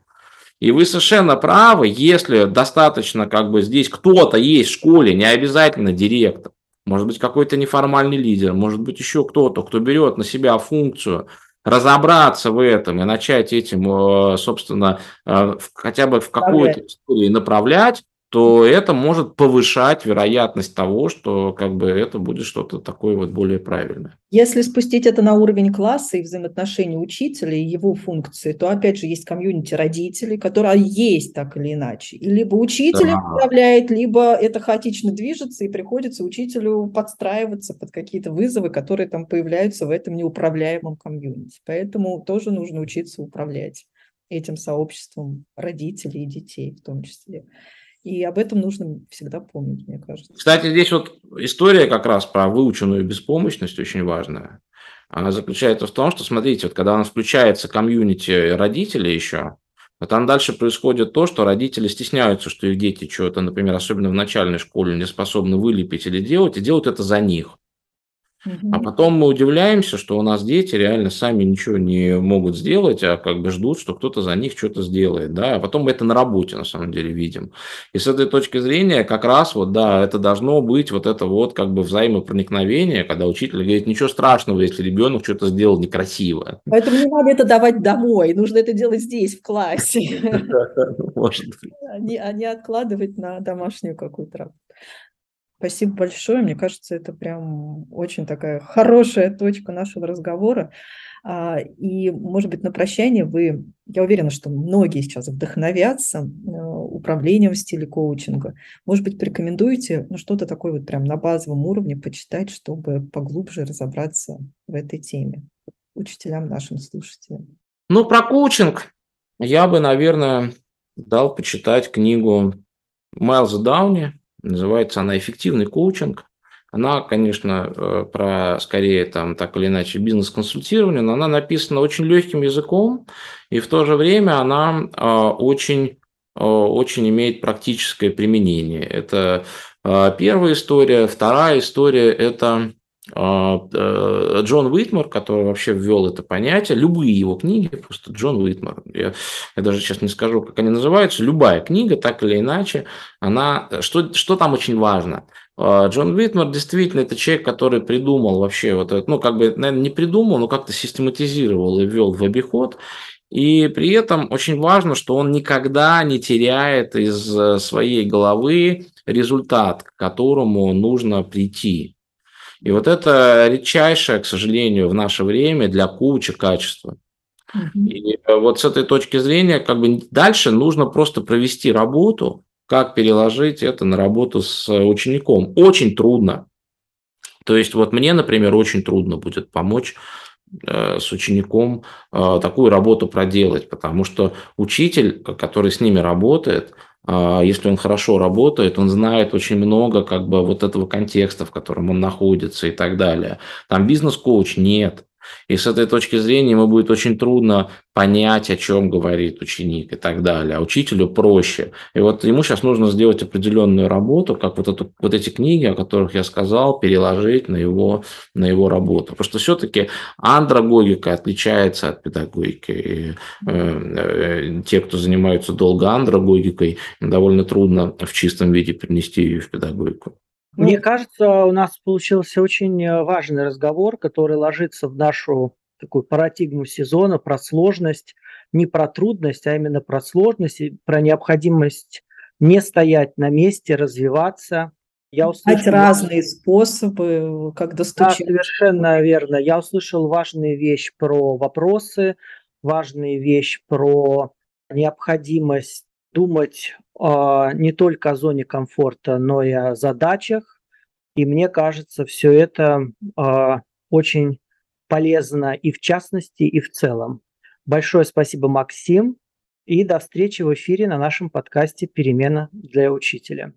И вы совершенно правы, если достаточно как бы здесь кто-то есть в школе, не обязательно директор, может быть какой-то неформальный лидер, может быть еще кто-то, кто берет на себя функцию разобраться в этом и начать этим, э, собственно, э, хотя бы в какой-то истории направлять, то это может повышать вероятность того, что как бы это будет что-то такое вот более правильное. Если спустить это на уровень класса и взаимоотношений учителя и его функции, то опять же есть комьюнити родителей, которые есть так или иначе. И либо учитель да. управляет, либо это хаотично движется, и приходится учителю подстраиваться под какие-то вызовы, которые там появляются в этом неуправляемом комьюнити. Поэтому тоже нужно учиться управлять этим сообществом родителей и детей в том числе. И об этом нужно всегда помнить, мне кажется. Кстати, здесь вот история как раз про выученную беспомощность очень важная. Она заключается в том, что, смотрите, вот когда у нас включается комьюнити родителей еще, а там дальше происходит то, что родители стесняются, что их дети что-то, например, особенно в начальной школе, не способны вылепить или делать, и делают это за них. А потом мы удивляемся, что у нас дети реально сами ничего не могут сделать, а как бы ждут, что кто-то за них что-то сделает, да, а потом мы это на работе на самом деле видим. И с этой точки зрения как раз вот, да, это должно быть вот это вот как бы взаимопроникновение, когда учитель говорит, ничего страшного, если ребенок что-то сделал некрасиво. Поэтому не надо это давать домой, нужно это делать здесь, в классе. Может быть. А не откладывать на домашнюю какую-то работу. Спасибо большое. Мне кажется, это прям очень такая хорошая точка нашего разговора. А, и, может быть, на прощание вы, я уверена, что многие сейчас вдохновятся э, управлением в стиле коучинга. Может быть, порекомендуете ну, что-то такое вот прям на базовом уровне почитать, чтобы поглубже разобраться в этой теме? учителям, нашим слушателям? Ну, про коучинг я бы, наверное, дал почитать книгу Майлза Дауни. Называется она «Эффективный коучинг». Она, конечно, э, про скорее там так или иначе бизнес-консультирование, но она написана очень легким языком, и в то же время она э, очень, э, очень имеет практическое применение. Это первая история. Вторая история – это Джон Уитмор, который вообще ввел это понятие, любые его книги, просто Джон Уитмор, я, я даже сейчас не скажу, как они называются, любая книга, так или иначе, она, что, что там очень важно? А, Джон Уитмор действительно это человек, который придумал вообще вот это, ну, как бы, наверное, не придумал, но как-то систематизировал и ввел в обиход, и при этом очень важно, что он никогда не теряет из э, своей головы результат, к которому нужно прийти. И вот это редчайшее, к сожалению, в наше время для коуча качество. И э, вот с этой точки зрения, как бы дальше нужно просто провести работу, как переложить это на работу с учеником. Очень трудно. То есть вот мне, например, очень трудно будет помочь э, с учеником э, такую работу проделать, потому что учитель, который с ними работает, если он хорошо работает, он знает очень много как бы вот этого контекста, в котором он находится и так далее. Там бизнес-коуч нет. И с этой точки зрения ему будет очень трудно понять, о чем говорит ученик и так далее. А учителю проще. И вот ему сейчас нужно сделать определенную работу, как вот, эту, вот эти книги, о которых я сказал, переложить на его, на его работу. Потому что все-таки андрогогика отличается от педагогики. И, э, э, те, кто занимаются долго андрогогикой, довольно трудно в чистом виде перенести ее в педагогику. Мне ну, кажется, у нас получился очень э, важный разговор, который ложится в нашу такую парадигму сезона про сложность, не про трудность, а именно про сложность и про необходимость не стоять на месте, развиваться. Я услышал разные способы, как достучаться. Да, совершенно верно. Я услышал важную вещь про вопросы, важную вещь про необходимость думать не только о зоне комфорта, но и о задачах. И мне кажется, все это э, очень полезно и в частности, и в целом. Большое спасибо, Максим, и до встречи в эфире на нашем подкасте «Перемена для учителя».